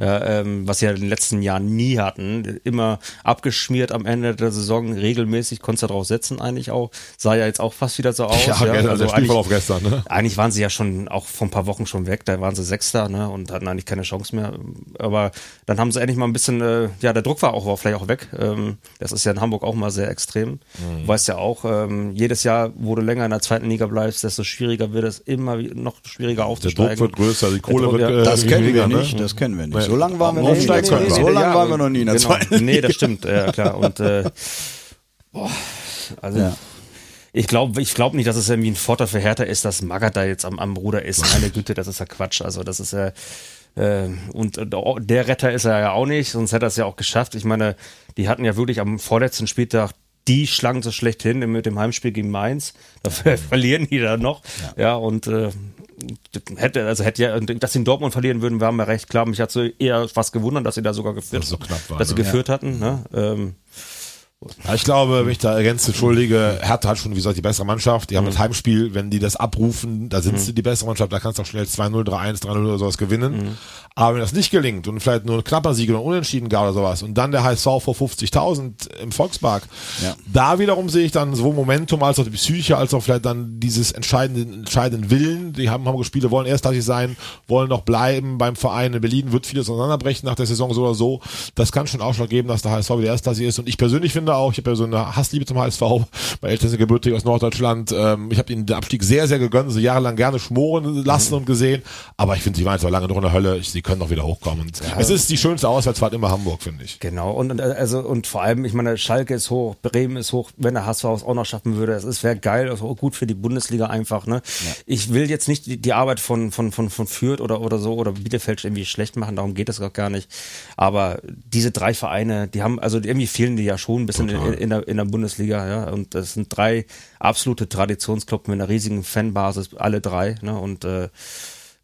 ja, ähm, was sie ja in den letzten Jahren nie hatten, immer abgeschmiert am Ende der Saison, regelmäßig konntest du darauf setzen eigentlich auch, sah ja jetzt auch fast wieder so aus. Ja, gestern, der eigentlich, Spielverlauf gestern, ne? eigentlich waren sie ja schon auch vor ein paar Wochen schon weg, da waren sie Sechster, ne? Und hatten eigentlich keine Chance mehr. Aber dann haben sie endlich mal ein bisschen, äh, ja, der Druck war auch war vielleicht auch weg. Ähm, das ist ja in Hamburg auch mal sehr extrem. Du weißt ja auch, ähm, jedes Jahr, wo du länger in der zweiten Liga bleibst, desto schwieriger wird es immer noch schwieriger Der aufzusteigen. Druck wird größer, die Kohle Druck, wird ja. äh, Das kennen wir nicht, ne? das kennen wir nicht. Nee. So lange waren wir noch nie der wir. So lange ja, waren wir noch nie in der genau. zweiten. Nee, das stimmt, ja klar. Und äh, boah, also Ja. ich glaube ich glaub nicht, dass es irgendwie ein Vorteil für Hertha ist, dass Magath da jetzt am, am Ruder ist. Meine Güte, das ist ja Quatsch. Also das ist ja äh, und äh, der Retter ist er ja auch nicht, sonst hätte er es ja auch geschafft. Ich meine, die hatten ja wirklich am vorletzten Spieltag die schlagen so schlecht hin mit dem Heimspiel gegen Mainz. Dafür verlieren die dann noch. Ja, und äh, hätte, also hätte ja, dass sie in Dortmund verlieren würden, war mir recht klar. Mich hat so eher was gewundert, dass sie da sogar geführt, Dass es so knapp war, dass sie ne? geführt hatten. Ne? Ähm, Ja, ich glaube, wenn ich da ergänze, entschuldige, Hertha hat schon, wie gesagt, die bessere Mannschaft. Die haben das Heimspiel, wenn die das abrufen, da sind sie die bessere Mannschaft, da kannst du auch schnell 2-0, 3-1, 3-0 oder sowas gewinnen. Aber wenn das nicht gelingt und vielleicht nur ein knapper Sieg oder unentschieden gar oder sowas und dann der HSV vor 50.000 im Volkspark, Ja. da wiederum sehe ich dann sowohl Momentum als auch die Psyche, als auch vielleicht dann dieses entscheidenden, entscheidenden Willen. Die haben Hamburger Spiele, wollen erstklassig sein, wollen noch bleiben beim Verein. In Berlin wird vieles auseinanderbrechen nach der Saison so oder so. Das kann schon Ausschlag geben, dass der HSV wieder erstklassig ist. Und ich persönlich finde auch, ich habe ja so eine Hassliebe zum HSV. Meine Eltern sind gebürtig aus Norddeutschland. Ähm, ich habe ihnen den Abstieg sehr, sehr gegönnt, sie jahrelang gerne schmoren lassen und gesehen. Aber ich finde, sie waren zwar lange noch in der Hölle. Ich, sie können noch wieder hochkommen. Und Es ist die schönste Auswärtsfahrt immer Hamburg, finde ich. Genau, und, und also und vor allem, ich meine, Schalke ist hoch, Bremen ist hoch, wenn der HSV es auch noch schaffen würde, es wäre geil, also gut für die Bundesliga einfach. Ne? Ich will jetzt nicht die, die Arbeit von, von, von, von Fürth oder, oder so oder Bielefeld irgendwie schlecht machen, darum geht es gar nicht. Aber diese drei Vereine, die haben, also irgendwie fehlen die ja schon ein bisschen in, in, der, in der Bundesliga, ja. Und das sind drei absolute Traditionsclubs mit einer riesigen Fanbasis, alle drei, ne? Und äh,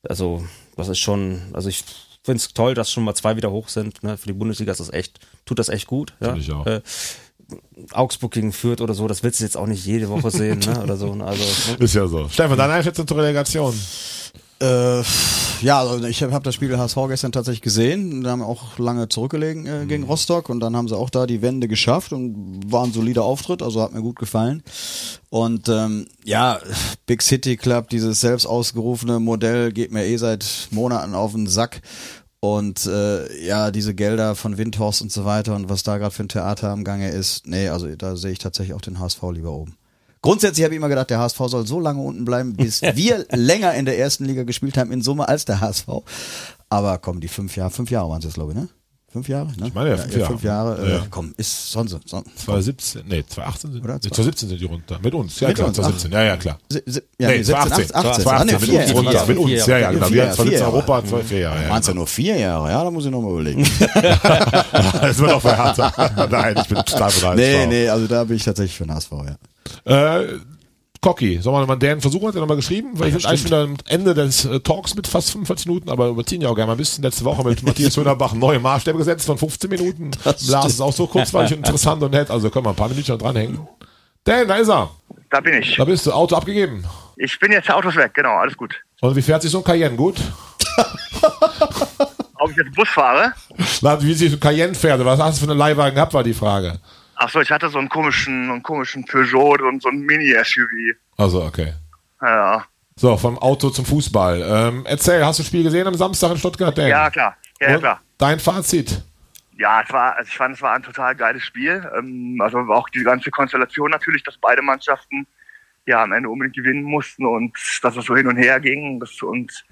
also das ist schon, also ich finde es toll, dass schon mal zwei wieder hoch sind. Ne? Für die Bundesliga ist das echt, tut das echt gut. Ja? Ich auch. Äh, Augsburg gegen Fürth oder so, das willst du jetzt auch nicht jede Woche sehen, ne? Oder so. ne? Also, ne? Ist ja so. Stefan, deine Einschätzung zur Relegation? Äh, ja, also ich habe hab das Spiel HSV gestern tatsächlich gesehen. Da haben auch lange zurückgelegen äh, gegen Rostock und dann haben sie auch da die Wende geschafft und war ein solider Auftritt, also hat mir gut gefallen. Und ähm, ja, Big City Club, dieses selbst ausgerufene Modell geht mir eh seit Monaten auf den Sack. Und äh, ja, diese Gelder von Windhorst und so weiter und was da gerade für ein Theater am Gange ist, nee, also da sehe ich tatsächlich auch den HSV lieber oben. Grundsätzlich habe ich immer gedacht, der HSV soll so lange unten bleiben, bis wir länger in der ersten Liga gespielt haben in Summe als der HSV. Aber komm, die fünf Jahre, fünf Jahre waren es jetzt, glaube ich, ne? Fünf Jahre? Ne? Ich meine ja, fünf Jahre. Fünf Jahre, äh, Ja. komm, ist sonst, sonst 2017, nee, 2018 sind, Oder? nee, 2017 sind die runter. Mit uns, ja Mit klar, uns, 2017, ja, ja, klar. Si- si- ja, Nee, nee, 17, 2018. 18, 2018, Ah, nee, mit vier uns runter, mit uns, vier ja, ja, genau. Vier Wir haben 2017 vier Europa, zwei, vier Jahre, ja. Meinst du nur vier Jahre? Ja, da muss ich noch mal überlegen. Das wird auch verhärter. Nein, ich bin total bereit. nee, nee, also da bin ich tatsächlich für den HSV, ja. Äh, Cocky, soll man mal deren Versuch hat er nochmal geschrieben, weil ich bin eigentlich wieder am Ende des äh, Talks mit fast 45 Minuten, aber überziehen ja auch gerne mal ein bisschen. Letzte Woche mit Matthias Hönerbach neue Maßstäbe gesetzt von 15 Minuten. Lars ist auch so kurzweilig und interessant und nett, also können wir ein paar Minuten dranhängen. Dan, da ist er. Da bin ich. Da bist du. Auto abgegeben. Ich bin jetzt Autos weg, genau, alles gut. Und wie fährt sich so ein Cayenne? Gut? Ob ich jetzt Bus fahre? Na, wie sich so ein Cayenne fährt? Was hast du für einen Leihwagen gehabt, war die Frage. Achso, ich hatte so einen komischen, einen komischen Peugeot und so einen Mini-SUV. Also, okay. Ja. So, vom Auto zum Fußball. Ähm, erzähl, hast du das Spiel gesehen am Samstag in Stuttgart? Dan? ja, klar. Ja, ja, klar. Dein Fazit? Ja, es war, also ich fand, es war ein total geiles Spiel. Ähm, also auch die ganze Konstellation natürlich, dass beide Mannschaften ja am Ende unbedingt gewinnen mussten und dass es so hin und her ging. Das, und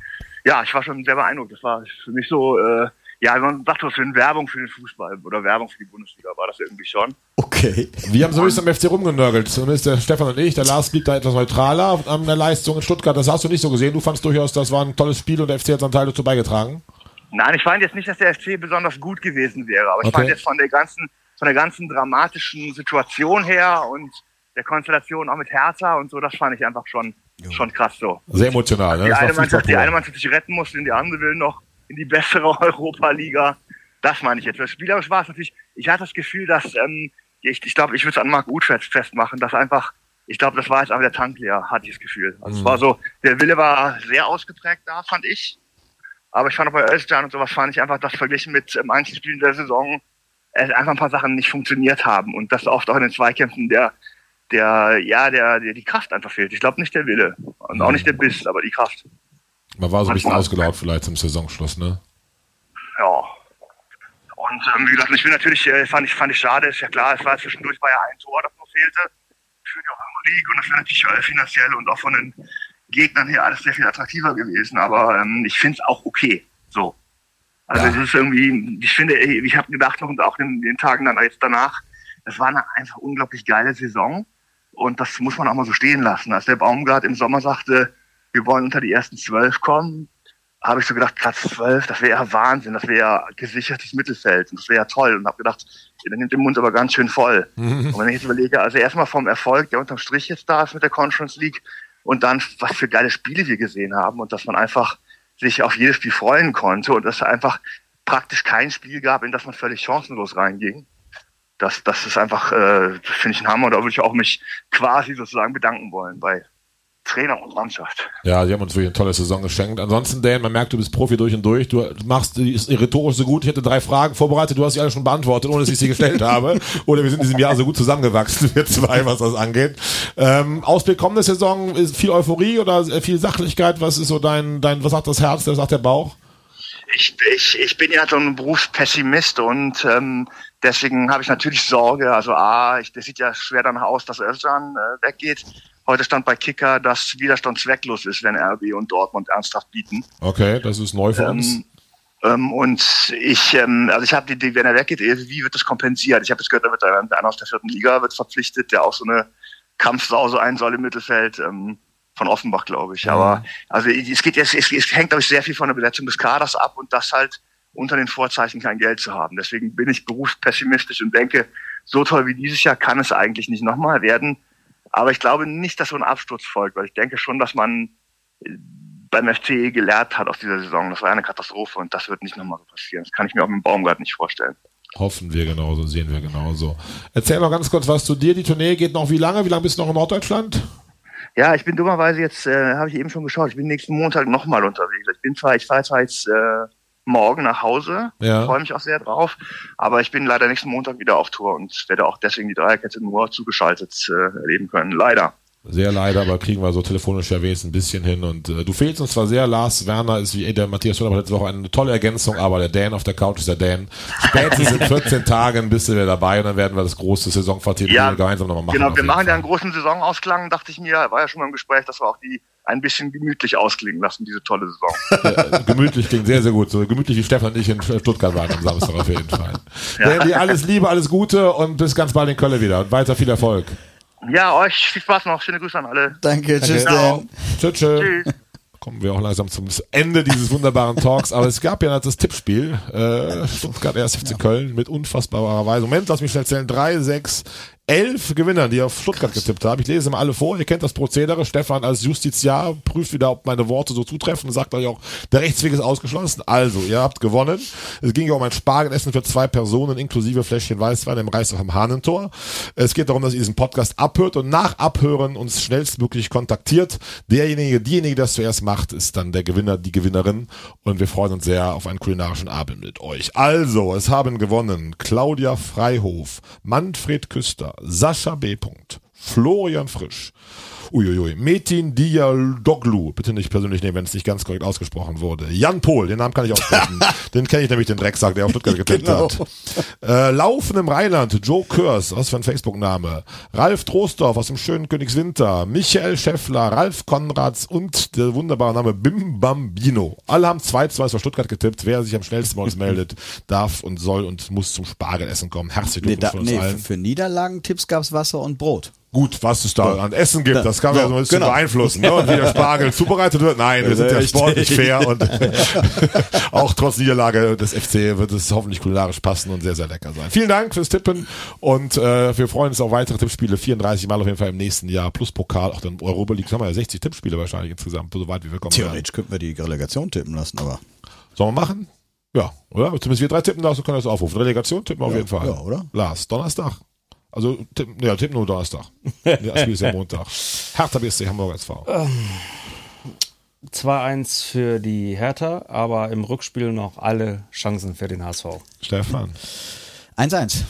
ja, ich war schon sehr beeindruckt. Das war für mich so, äh, ja, man sagt was für eine Werbung für den Fußball oder Werbung für die Bundesliga war das irgendwie schon. Okay. Wir haben so ein bisschen am FC rumgenörgelt. Und ist der Stefan und ich, der Lars blieb da etwas neutraler an der Leistung in Stuttgart. Das hast du nicht so gesehen. Du fandst durchaus, das war ein tolles Spiel und der FC hat seinen Teil dazu beigetragen. Nein, ich fand jetzt nicht, dass der FC besonders gut gewesen wäre, aber ich Okay. fand jetzt von der ganzen, von der ganzen dramatischen Situation her und der Konstellation auch mit Hertha und so, das fand ich einfach schon, schon krass so. Sehr emotional. Ne? Die eine, Mannschaft, die eine. Mannschaft sich retten musste und die andere will noch in die bessere Europa-Liga. Das meine ich jetzt. Spielerisch war es natürlich, ich hatte das Gefühl, dass, ähm, ich, ich glaube, ich würde es an Marc fest- festmachen, dass einfach, ich glaube, das war jetzt einfach der Tank leer, hatte ich das Gefühl. Also es war so, der Wille war sehr ausgeprägt da, fand ich. Aber ich fand auch bei Özcan und sowas fand ich einfach, dass verglichen mit ähm, manchen Spielen der Saison äh, einfach ein paar Sachen nicht funktioniert haben und dass oft auch in den Zweikämpfen der, der, ja, der, der die Kraft einfach fehlt. Ich glaube nicht der Wille und auch nicht der Biss, aber die Kraft. Man war so ein bisschen ausgelaugt vielleicht zum Saisonschluss, ne? Ja. Und ähm, wie gesagt, ich bin natürlich, äh, fand ich, fand ich schade, ist ja klar, es war zwischendurch war ja ein Tor, das noch fehlte für die Euro League und das wäre natürlich äh, finanziell und auch von den Gegnern her alles sehr viel attraktiver gewesen. Aber ähm, ich finde es auch okay. So. Also Ja. es ist irgendwie, ich finde, ich habe gedacht noch und auch in den Tagen dann jetzt danach, das war eine einfach unglaublich geile Saison. Und das muss man auch mal so stehen lassen. Als der Baumgart im Sommer sagte, wir wollen unter die ersten zwölf kommen, habe ich so gedacht, Platz 12, das wäre ja Wahnsinn, das wäre ja gesichertes Mittelfeld und das wäre ja toll und habe gedacht, der nimmt den Mund aber ganz schön voll. Und wenn ich jetzt überlege, also erstmal vom Erfolg, der unterm Strich jetzt da ist mit der Conference League und dann, was für geile Spiele wir gesehen haben und dass man einfach sich auf jedes Spiel freuen konnte und dass es einfach praktisch kein Spiel gab, in das man völlig chancenlos reinging. Das, das ist einfach, äh, finde ich ein Hammer. Da würde ich auch mich quasi sozusagen bedanken wollen bei Trainer und Mannschaft. Ja, die haben uns wirklich eine tolle Saison geschenkt. Ansonsten, Dan, man merkt, du bist Profi durch und durch. Du machst die rhetorisch so gut. Ich hätte drei Fragen vorbereitet. Du hast sie alle schon beantwortet, ohne dass ich sie gestellt habe. Oder wir sind in diesem Jahr so gut zusammengewachsen, wir zwei, was das angeht. Ähm, Ausblick kommende Saison ist viel Euphorie oder viel Sachlichkeit. Was ist so dein, dein, was sagt das Herz, was sagt der Bauch? Ich, ich, ich bin ja so ein Berufspessimist und ähm, deswegen habe ich natürlich Sorge. Also A, ich, das sieht ja schwer danach aus, dass Özcan äh, weggeht. Heute stand bei Kicker, dass Widerstand zwecklos ist, wenn RB und Dortmund ernsthaft bieten. Okay, das ist neu für uns. Ähm, ähm, und ich, ähm, also ich habe die Idee, wenn er weggeht, eh, wie wird das kompensiert? Ich habe jetzt gehört, da wird einer aus der vierten Liga wird verpflichtet, der auch so eine Kampfsau so ein soll im Mittelfeld. Ähm, von Offenbach, glaube ich. Aber also es geht jetzt, es, es hängt, glaube ich, sehr viel von der Besetzung des Kaders ab und das halt unter den Vorzeichen kein Geld zu haben. Deswegen bin ich berufspessimistisch und denke, so toll wie dieses Jahr kann es eigentlich nicht nochmal werden. Aber ich glaube nicht, dass so ein Absturz folgt, weil ich denke schon, dass man äh, beim FC gelernt hat aus dieser Saison. Das war eine Katastrophe und das wird nicht nochmal so passieren. Das kann ich mir auch mit dem Baumgart nicht vorstellen. Hoffen wir genauso, sehen wir genauso. Erzähl mal ganz kurz was zu dir. Die Tournee geht noch wie lange? Wie lange bist du noch in Norddeutschland? Ja, ich bin dummerweise jetzt, äh, habe ich eben schon geschaut, ich bin nächsten Montag nochmal unterwegs. Ich bin zwar, ich fahre zwar jetzt äh, morgen nach Hause, Ja. freue mich auch sehr drauf, aber ich bin leider nächsten Montag wieder auf Tour und werde auch deswegen die Dreierkette nur zugeschaltet äh, erleben können. Leider. Sehr leider, aber kriegen wir so telefonisch ja wenigstens ein bisschen hin. Und äh, du fehlst uns zwar sehr. Lars Werner ist wie der Matthias Scholler letzte Woche eine tolle Ergänzung, aber der Dan auf der Couch ist der Dan. Spätestens in 14 Tagen bist du wieder dabei und dann werden wir das große Saisonquartier Ja, gemeinsam nochmal machen. genau, wir machen ja einen großen Saisonausklang, dachte ich mir, war ja schon mal im Gespräch, dass wir auch die ein bisschen gemütlich ausklingen lassen, diese tolle Saison. Ja, gemütlich klingt sehr, sehr gut. So gemütlich wie Stefan und ich in Stuttgart waren am Samstag auf jeden Fall. Dan, dir alles Liebe, alles Gute und bis ganz bald in Köln wieder. Und weiter viel Erfolg. Ja, euch viel Spaß noch, schöne Grüße an alle. Danke, tschüss, Ciao. Tschüss, tschüss. Kommen wir auch langsam zum Ende dieses wunderbaren Talks. Aber es gab ja das Tippspiel. Äh, Stuttgart 1. FC Köln mit unfassbarer Weise. Moment, lass mich schnell zählen. 3, 6, elf Gewinnern, die auf Stuttgart getippt haben. Ich lese mal alle vor. Ihr kennt das Prozedere. Stefan als Justiziar prüft wieder, ob meine Worte so zutreffen und sagt euch auch, der Rechtsweg ist ausgeschlossen. Also, ihr habt gewonnen. Es ging ja um ein Spargelessen für zwei Personen inklusive Fläschchen Weißwein im Reis am Hahnentor. Es geht darum, dass ihr diesen Podcast abhört und nach Abhören uns schnellstmöglich kontaktiert. Derjenige, diejenige, der das zuerst macht, ist dann der Gewinner, die Gewinnerin. Und wir freuen uns sehr auf einen kulinarischen Abend mit euch. Also, es haben gewonnen Claudia Freihof, Manfred Küster, Sascha B. Florian Frisch, Uiuiui. Metin Dialoglu, bitte nicht persönlich nehmen, wenn es nicht ganz korrekt ausgesprochen wurde. Jan Pohl, den Namen kann ich aussprechen. den kenne ich nämlich, den Drecksack, der auf Stuttgart getippt genau. hat. Äh, Laufen im Rheinland, Joe Körs, was für ein Facebook-Name. Ralf Trostorf aus dem schönen Königswinter. Michael Scheffler, Ralf Konrads und der wunderbare Name Bim Bambino. Alle haben 2-2 für Stuttgart getippt. Wer sich am schnellsten bei uns meldet, darf und soll und muss zum Spargelessen kommen. Herzlich Glückwunsch nee, da, von uns nee, allen. Für Niederlagentipps gab's Wasser und Brot. Gut, was es da an Essen gibt, das kann man ja so ein bisschen genau. beeinflussen. Ne? Und wie der Spargel zubereitet wird. Nein, wir sind ja sportlich fair und auch trotz Niederlage des FC wird es hoffentlich kulinarisch passen und sehr, sehr lecker sein. Vielen Dank fürs Tippen und äh, wir freuen uns auf weitere Tippspiele. 34 Mal auf jeden Fall im nächsten Jahr plus Pokal. Auch dann Europa League haben wir ja 60 Tippspiele wahrscheinlich insgesamt, so weit wie wir kommen. Theoretisch könnten wir die Relegation tippen lassen, aber. Sollen wir machen? Ja, oder? Zumindest wir drei tippen da, so können wir das aufrufen. Relegation tippen wir ja, auf jeden Fall. Ja, oder? Lars, Donnerstag. Also, tipp, ja, tipp nur Donnerstag. das Spiel ist ja Montag. Hertha BSC Hamburg SV. 2-1 für die Hertha, aber im Rückspiel noch alle Chancen für den HSV. Stefan. 1-1.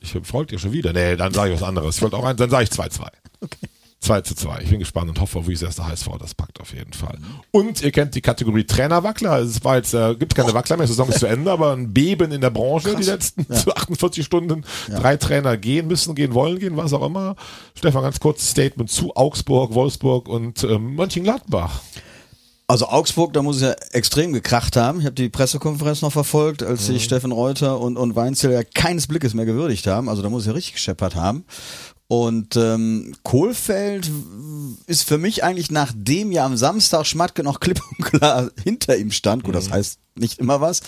Ich folge dir schon wieder. Nee, dann sage ich was anderes. Ich wollte auch eins, dann sage ich 2-2. Okay. 2 zu 2. Ich bin gespannt und hoffe, wie es erste HSV das packt auf jeden Fall. Und ihr kennt die Kategorie Trainerwackler. Es war jetzt, äh, gibt keine Wackler mehr, die Saison ist zu Ende, aber ein Beben in der Branche Krass. die letzten ja. 48 Stunden. Ja. Drei Trainer gehen müssen, gehen wollen, gehen, was auch immer. Stefan, ganz kurzes Statement zu Augsburg, Wolfsburg und ähm, Mönchengladbach. Also Augsburg, da muss es ja extrem gekracht haben. Ich habe die Pressekonferenz noch verfolgt, als sich mhm. Steffen Reuter und, und Weinzel ja keines Blickes mehr gewürdigt haben. Also da muss es ja richtig gescheppert haben. Und ähm, Kohlfeld ist für mich eigentlich nachdem ja am Samstag Schmatke noch klipp und klar hinter ihm stand, gut, das mhm. heißt nicht immer was,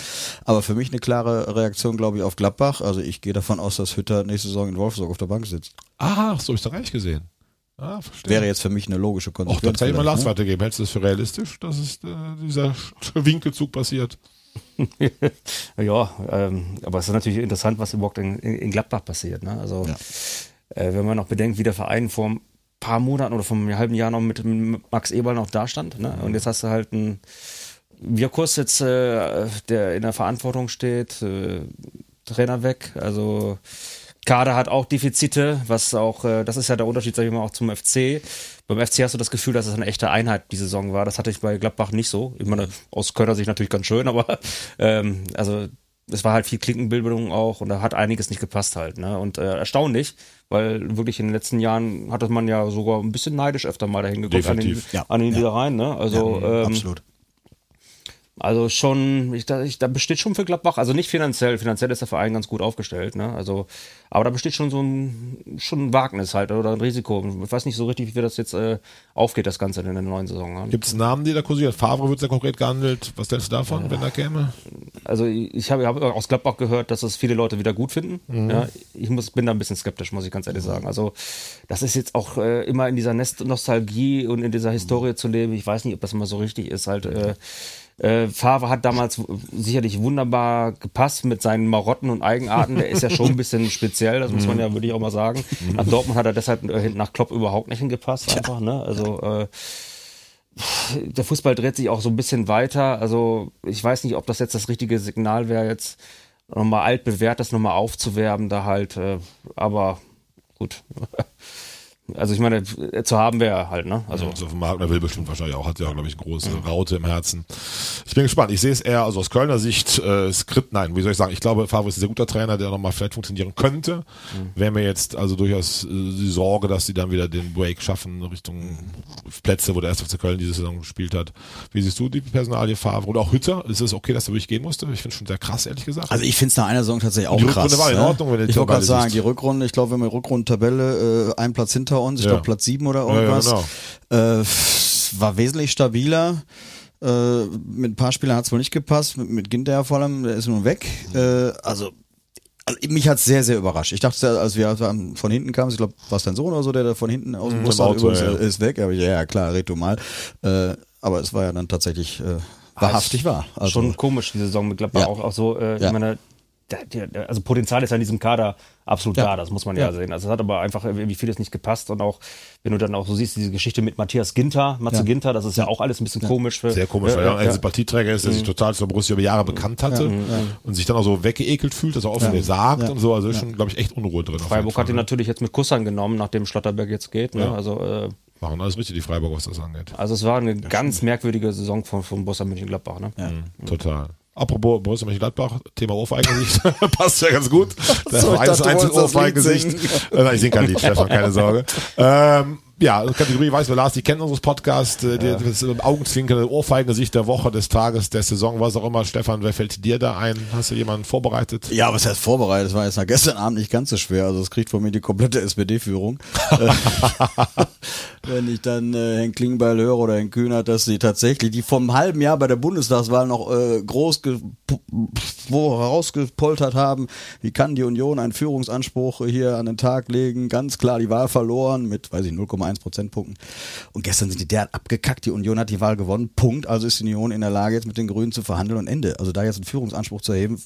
aber für mich eine klare Reaktion, glaube ich, auf Gladbach. Also ich gehe davon aus, dass Hütter nächste Saison in Wolfsburg auf der Bank sitzt. Ah, so ist da recht gesehen. Ah, verstehe. Wäre jetzt für mich eine logische Konsequenz. Auch da kann ich mal Lars ne? weitergeben. Hältst du das für realistisch, dass es, äh, dieser Winkelzug passiert? ja, ähm, aber es ist natürlich interessant, was überhaupt in, in Gladbach passiert. Ne? Also ja. Äh, wenn man noch bedenkt, wie der Verein vor ein paar Monaten oder vor einem halben Jahr noch mit, Max Eberl noch da stand. Ne? Und jetzt hast du halt einen Wirkus jetzt, äh, der in der Verantwortung steht, äh, Trainer weg. Also Kader hat auch Defizite, was auch, äh, das ist ja der Unterschied, sag ich mal, auch zum FC. Beim FC hast du das Gefühl, dass es eine echte Einheit die Saison war. Das hatte ich bei Gladbach nicht so. Ich meine, aus Kölner Sicht natürlich ganz schön, aber ähm, also es war halt viel Klinkenbildung auch und da hat einiges nicht gepasst halt. Ne? Und äh, erstaunlich, weil wirklich in den letzten Jahren hatte man ja sogar ein bisschen neidisch öfter mal dahin geguckt Definitiv. an den, ja. an den ja. Niederrhein. Ne? Also ja, ähm, absolut. Also schon, ich, da, ich, da besteht schon für Gladbach, also nicht finanziell, finanziell ist der Verein ganz gut aufgestellt, ne? Also, aber da besteht schon so ein, schon ein Wagnis halt oder ein Risiko. Ich weiß nicht so richtig, wie das jetzt äh, aufgeht, das Ganze in der neuen Saison. Ne? Gibt es Namen, die da kursieren? Favre wird sehr konkret gehandelt. Was denkst du davon, ja. wenn da käme? Also ich habe hab aus Gladbach gehört, dass es viele Leute wieder gut finden. Mhm. Ja, ich muss, bin da ein bisschen skeptisch, muss ich ganz ehrlich mhm. sagen. Also das ist jetzt auch äh, immer in dieser Nostalgie und in dieser Historie mhm. zu leben. Ich weiß nicht, ob das immer so richtig ist. Halt, äh, äh, Favre hat damals sicherlich wunderbar gepasst mit seinen Marotten und Eigenarten. Der ist ja schon ein bisschen speziell, das muss man ja wirklich auch mal sagen. Nach Dortmund hat er deshalb äh, nach Klopp überhaupt nicht hingepasst, einfach, ne? Also, äh, der Fußball dreht sich auch so ein bisschen weiter. Also, ich weiß nicht, ob das jetzt das richtige Signal wäre, jetzt nochmal altbewährtes nochmal aufzuwerben, da halt, äh, aber gut. Also ich meine, zu haben wäre halt, ne? Also ja, so Magner will bestimmt wahrscheinlich auch, hat ja, glaube ich, eine große mhm. Raute im Herzen. Ich bin gespannt. Ich sehe es eher, also aus Kölner Sicht, äh, Skript, nein, wie soll ich sagen, ich glaube, Favre ist ein sehr guter Trainer, der nochmal vielleicht funktionieren könnte. Mhm. Wäre mir jetzt also durchaus äh, die Sorge, dass sie dann wieder den Break schaffen Richtung Plätze, wo der erste FC Köln diese Saison gespielt hat. Wie siehst du die Personalie Favre oder auch Hütter? Ist es okay, dass er wirklich gehen musste? Ich finde schon sehr krass, ehrlich gesagt. Also ich finde es nach einer Saison tatsächlich auch die krass. Die Rückrunde war in ne? Ordnung, wenn Ich wollte gerade sagen, die Rückrunde, ich glaube, wenn man Rückrundentabelle äh, ein Platz hinter hinter uns, ich ja. glaube Platz 7 oder irgendwas. Ja, ja, genau. äh, war wesentlich stabiler. Äh, mit ein paar Spielern hat es wohl nicht gepasst, mit, mit Ginter vor allem, der ist nun weg. Äh, also Also, mich hat's sehr, sehr überrascht. Ich dachte, als wir von hinten kamen, ich glaube, war es dein Sohn oder so, der da von hinten aus dem Bus Auto, übrigens, ja. äh, ist weg. Aber ich, ja, klar, red du mal. Äh, aber es war ja dann tatsächlich äh, wahrhaftig wahr. Also, schon komisch, die Saison mit Gladbach Ja. auch, auch so, äh, Ja. ich meine, also Potenzial ist ja in diesem Kader absolut Ja. da, das muss man ja, Ja. sehen. Also es hat aber einfach irgendwie vieles nicht gepasst und auch, wenn du dann auch so siehst, diese Geschichte mit Matthias Ginter, Matze Ja. Ginter, das ist ja auch alles ein bisschen komisch. Für, Sehr komisch, weil er ein. Sympathieträger ist, der sich total zu Borussia über Jahre bekannt hatte und sich dann auch so weggeekelt fühlt, dass er offen sagt Ja. und so. Also ist schon, glaube ich, echt Unruhe drin. Freiburg hat ihn ne? natürlich jetzt mit Kussern genommen, nachdem Schlotterberg jetzt geht. Ne? Ja. Also, äh, Machen alles richtig, die Freiburger, was das angeht. also es war eine ganz merkwürdige Saison von, von Borussia Mönchengladbach. Ne? Total. Apropos Borussia Mönchengladbach, Thema Ohrfeigengesicht, passt ja ganz gut. Das so, du wolltest das Ohrfeigengesicht. Lied singen. Äh, Nein, ich singe kein Lied, Stefan, keine Sorge. Ähm, ja, Kategorie weiß wer Lars, die kennen unseres Podcast, äh, die- das Augenzwinkernde Ohrfeigengesicht der Woche, des Tages, der Saison, was auch immer. Stefan, wer fällt dir da ein? Hast du jemanden vorbereitet? Ja, was heißt vorbereitet? Das war jetzt nach gestern Abend nicht ganz so schwer. Also es kriegt von mir die komplette SPD-Führung. Wenn ich dann äh, Herrn Klingbeil höre oder Herrn Kühnert, dass sie tatsächlich, die vom halben Jahr bei der Bundestagswahl noch äh, groß herausgepoltert haben, wie kann die Union einen Führungsanspruch hier an den Tag legen? Ganz klar die Wahl verloren mit, weiß ich, 0,1 Prozentpunkten. Und gestern sind die derart abgekackt. Die Union hat die Wahl gewonnen. Punkt. Also ist die Union in der Lage, jetzt mit den Grünen zu verhandeln und Ende. Also da jetzt einen Führungsanspruch zu erheben,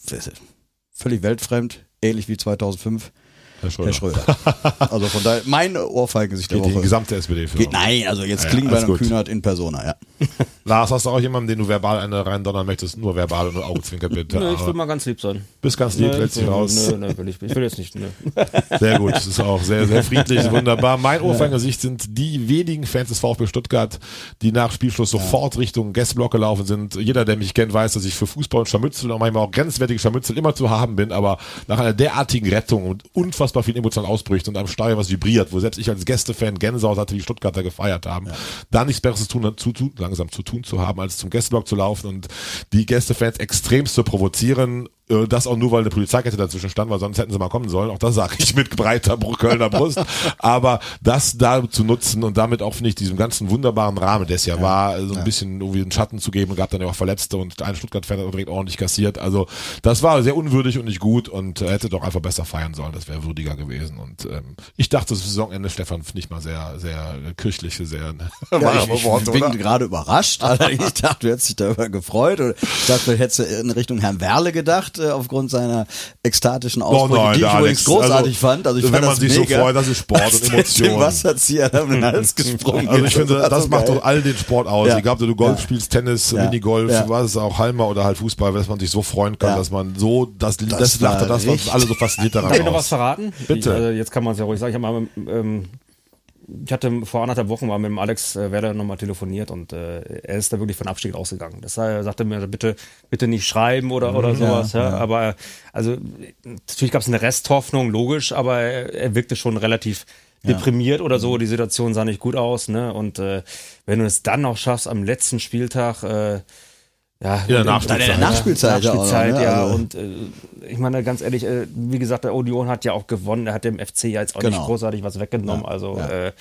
völlig weltfremd, ähnlich wie 2005 Herr Herr Schröder. also von daher, mein Ohrfeigengesicht der Geht die Woche. gesamte SPD für. Geht, nein, also jetzt Ja, alles und gut. Kühnert in Persona, ja. Lars, hast du auch jemanden, den du verbal eine reindonnern möchtest? Nur verbal und nur Augenzwinker bitte. Nö, ich will mal ganz lieb sein. bist ganz lieb, Nö, lässt dich raus. Nö, nö, will ich, ich will jetzt nicht. Nö. Sehr gut, das ist auch sehr, sehr friedlich, wunderbar. Mein Ohrfeigengesicht sind die wenigen Fans des VfB Stuttgart, die nach Spielschluss sofort Richtung Guestblock gelaufen sind. Jeder, der mich kennt, weiß, dass ich für Fußball und Scharmützel und manchmal auch grenzwertige Scharmützel immer zu haben bin, aber nach einer derartigen Rettung und unfassbar vielen emotionalen Ausbrüchen und einem Stadion, was vibriert, wo selbst ich als Gästefan Gänsehaut hatte, wie Stuttgarter gefeiert haben, da nichts Besseres zu tun, zu, zu, langsam zu tun zu haben, als zum Gästeblock zu laufen und die Gästefans extremst zu provozieren, das auch nur, weil eine Polizeikette dazwischen stand, weil sonst hätten sie mal kommen sollen. Auch das sage ich mit breiter Br- Kölner Brust. Aber das da zu nutzen und damit auch, finde ich, diesem ganzen wunderbaren Rahmen, der es ja, war, so ein bisschen irgendwie einen Schatten zu geben. Gab dann ja auch Verletzte und ein Stuttgart-Fan hat direkt ordentlich kassiert. Also das war sehr unwürdig und nicht gut und äh, hätte doch einfach besser feiern sollen. Das wäre würdiger gewesen. Und ähm, ich dachte, das Saisonende, Stefan, finde ich mal sehr, sehr äh, kirchliche, sehr Ja, warme ich, ich Worte, bin gerade überrascht. Ich dachte, du hättest dich darüber gefreut. Oder ich dachte, vielleicht hättest du in Richtung Herrn Werle gedacht, äh, aufgrund seiner ekstatischen Ausbrüche, die ich übrigens großartig fand. Also ich wenn fand man das sich mega. so freut, das ist Sport und der Emotion. Dem Wasserzieher um den Hals gesprungen Also ich finde, das so macht geil. doch all den Sport aus. Ja. Egal, ob du Golf Ja. spielst, Tennis, Ja. Minigolf, Ja. was ist auch Halmer oder halt Fußball, dass man sich so freuen kann, Ja. dass man so, das, das, das lachte das, was alle so fasziniert daran Darf ich noch was verraten? Bitte. Ich, also jetzt kann man es ja ruhig sagen. Ich, hab mal, ähm, ich hatte vor anderthalb Wochen mal mit dem Alex äh, Werder nochmal telefoniert und äh, er ist da wirklich von Abstieg ausgegangen. Das heißt, er sagte mir, bitte, bitte nicht schreiben oder, oder sowas. Ja, Aber also natürlich gab es eine Resthoffnung, logisch, aber er, er wirkte schon relativ deprimiert oder so. Die Situation sah nicht gut aus. Ne? Und äh, wenn du es dann noch schaffst, am letzten Spieltag äh, ja, der und- Nachspielzeit. Dann in der Nachspielzeit, ja, Nachspielzeit, oder, ne? ja. Also- Und äh, ich meine, ganz ehrlich, äh, wie gesagt, der Union hat ja auch gewonnen. Er hat dem FC ja jetzt auch Genau. nicht großartig was weggenommen. Ja, also, ja. Äh,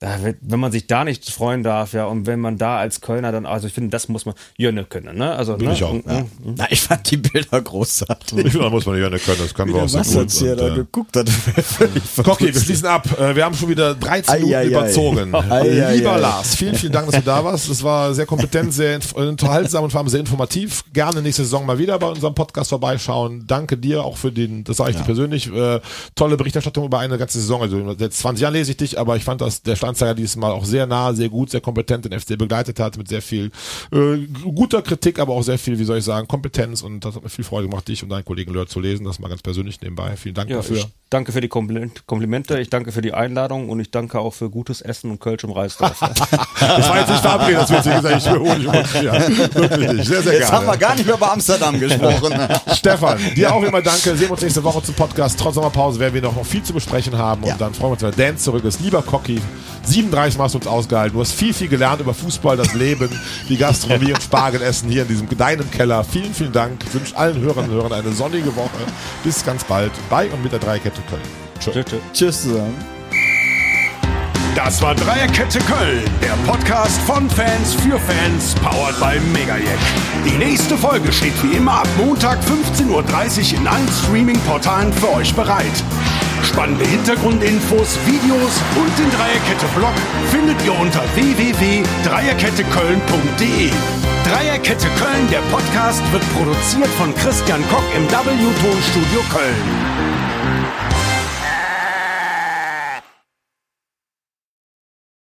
wenn man sich da nicht freuen darf, ja, und wenn man da als Kölner dann, also ich finde, das muss man Jönne können, ne? Also, Bin ne? ich auch, ja. Na, ich fand die Bilder großartig. Ich finde, da muss man nicht können, das können Wie wir auch sehr gut. Wasserzieher Und, da äh, geguckt hat. völlig Okay, wir schließen ab. Äh, Wir haben schon wieder 13 Ei, Minuten ei. überzogen. Ei, ei, Lieber ei. Lars, vielen, vielen Dank, dass du da warst. Es war sehr kompetent, sehr unterhaltsam und vor allem sehr informativ. Gerne nächste Saison mal wieder bei unserem Podcast vorbeischauen. Danke dir auch für den, das sage ich dir persönlich, äh, tolle Berichterstattung über eine ganze Saison. Also seit 20 Jahren lese ich dich, aber ich fand, dass der Steinzeiger dieses Mal auch sehr nah, sehr gut, sehr kompetent den FC begleitet hat, mit sehr viel äh, guter Kritik, aber auch sehr viel, wie soll ich sagen, Kompetenz und das hat mir viel Freude gemacht, dich und deinen Kollegen Lör zu lesen. Das mal ganz persönlich nebenbei. Vielen Dank Ja, dafür. ich danke für die Kompliment- Komplimente, ich danke für die Einladung und ich danke auch für gutes Essen und Kölsch im Reisdorf. Das war jetzt nicht verabredet, das wird sich gesagt, ich will Honig und ja, Wirklich nicht. Sehr, sehr Jetzt haben wir gar nicht mehr über Amsterdam gesprochen. Stefan, dir auch immer danke. Sehen wir uns nächste Woche zum Podcast. Trotz Sommerpause werden wir noch, noch viel zu besprechen haben. Und Ja. dann freuen wir uns, wenn Dan zurück ist. Lieber Cocky, 37 Mal hast du uns ausgehalten. Du hast viel, viel gelernt über Fußball, das Leben, die Gastronomie und Spargelessen hier in diesem deinem Keller. Vielen, vielen Dank. Ich wünsche allen Hörerinnen und Hörern eine sonnige Woche. Bis ganz bald bei und mit der Dreikette Köln. Tschö. Tschö, tschö. Tschüss zusammen. Das war Dreierkette Köln, der Podcast von Fans für Fans, powered by Megajack. Die nächste Folge steht wie immer ab Montag 15.30 Uhr in allen Streaming-Portalen für euch bereit. Spannende Hintergrundinfos, Videos und den Dreierkette-Blog findet ihr unter www.dreierketteköln.de. Dreierkette Köln, der Podcast, wird produziert von Christian Koch im W-Tonstudio Köln.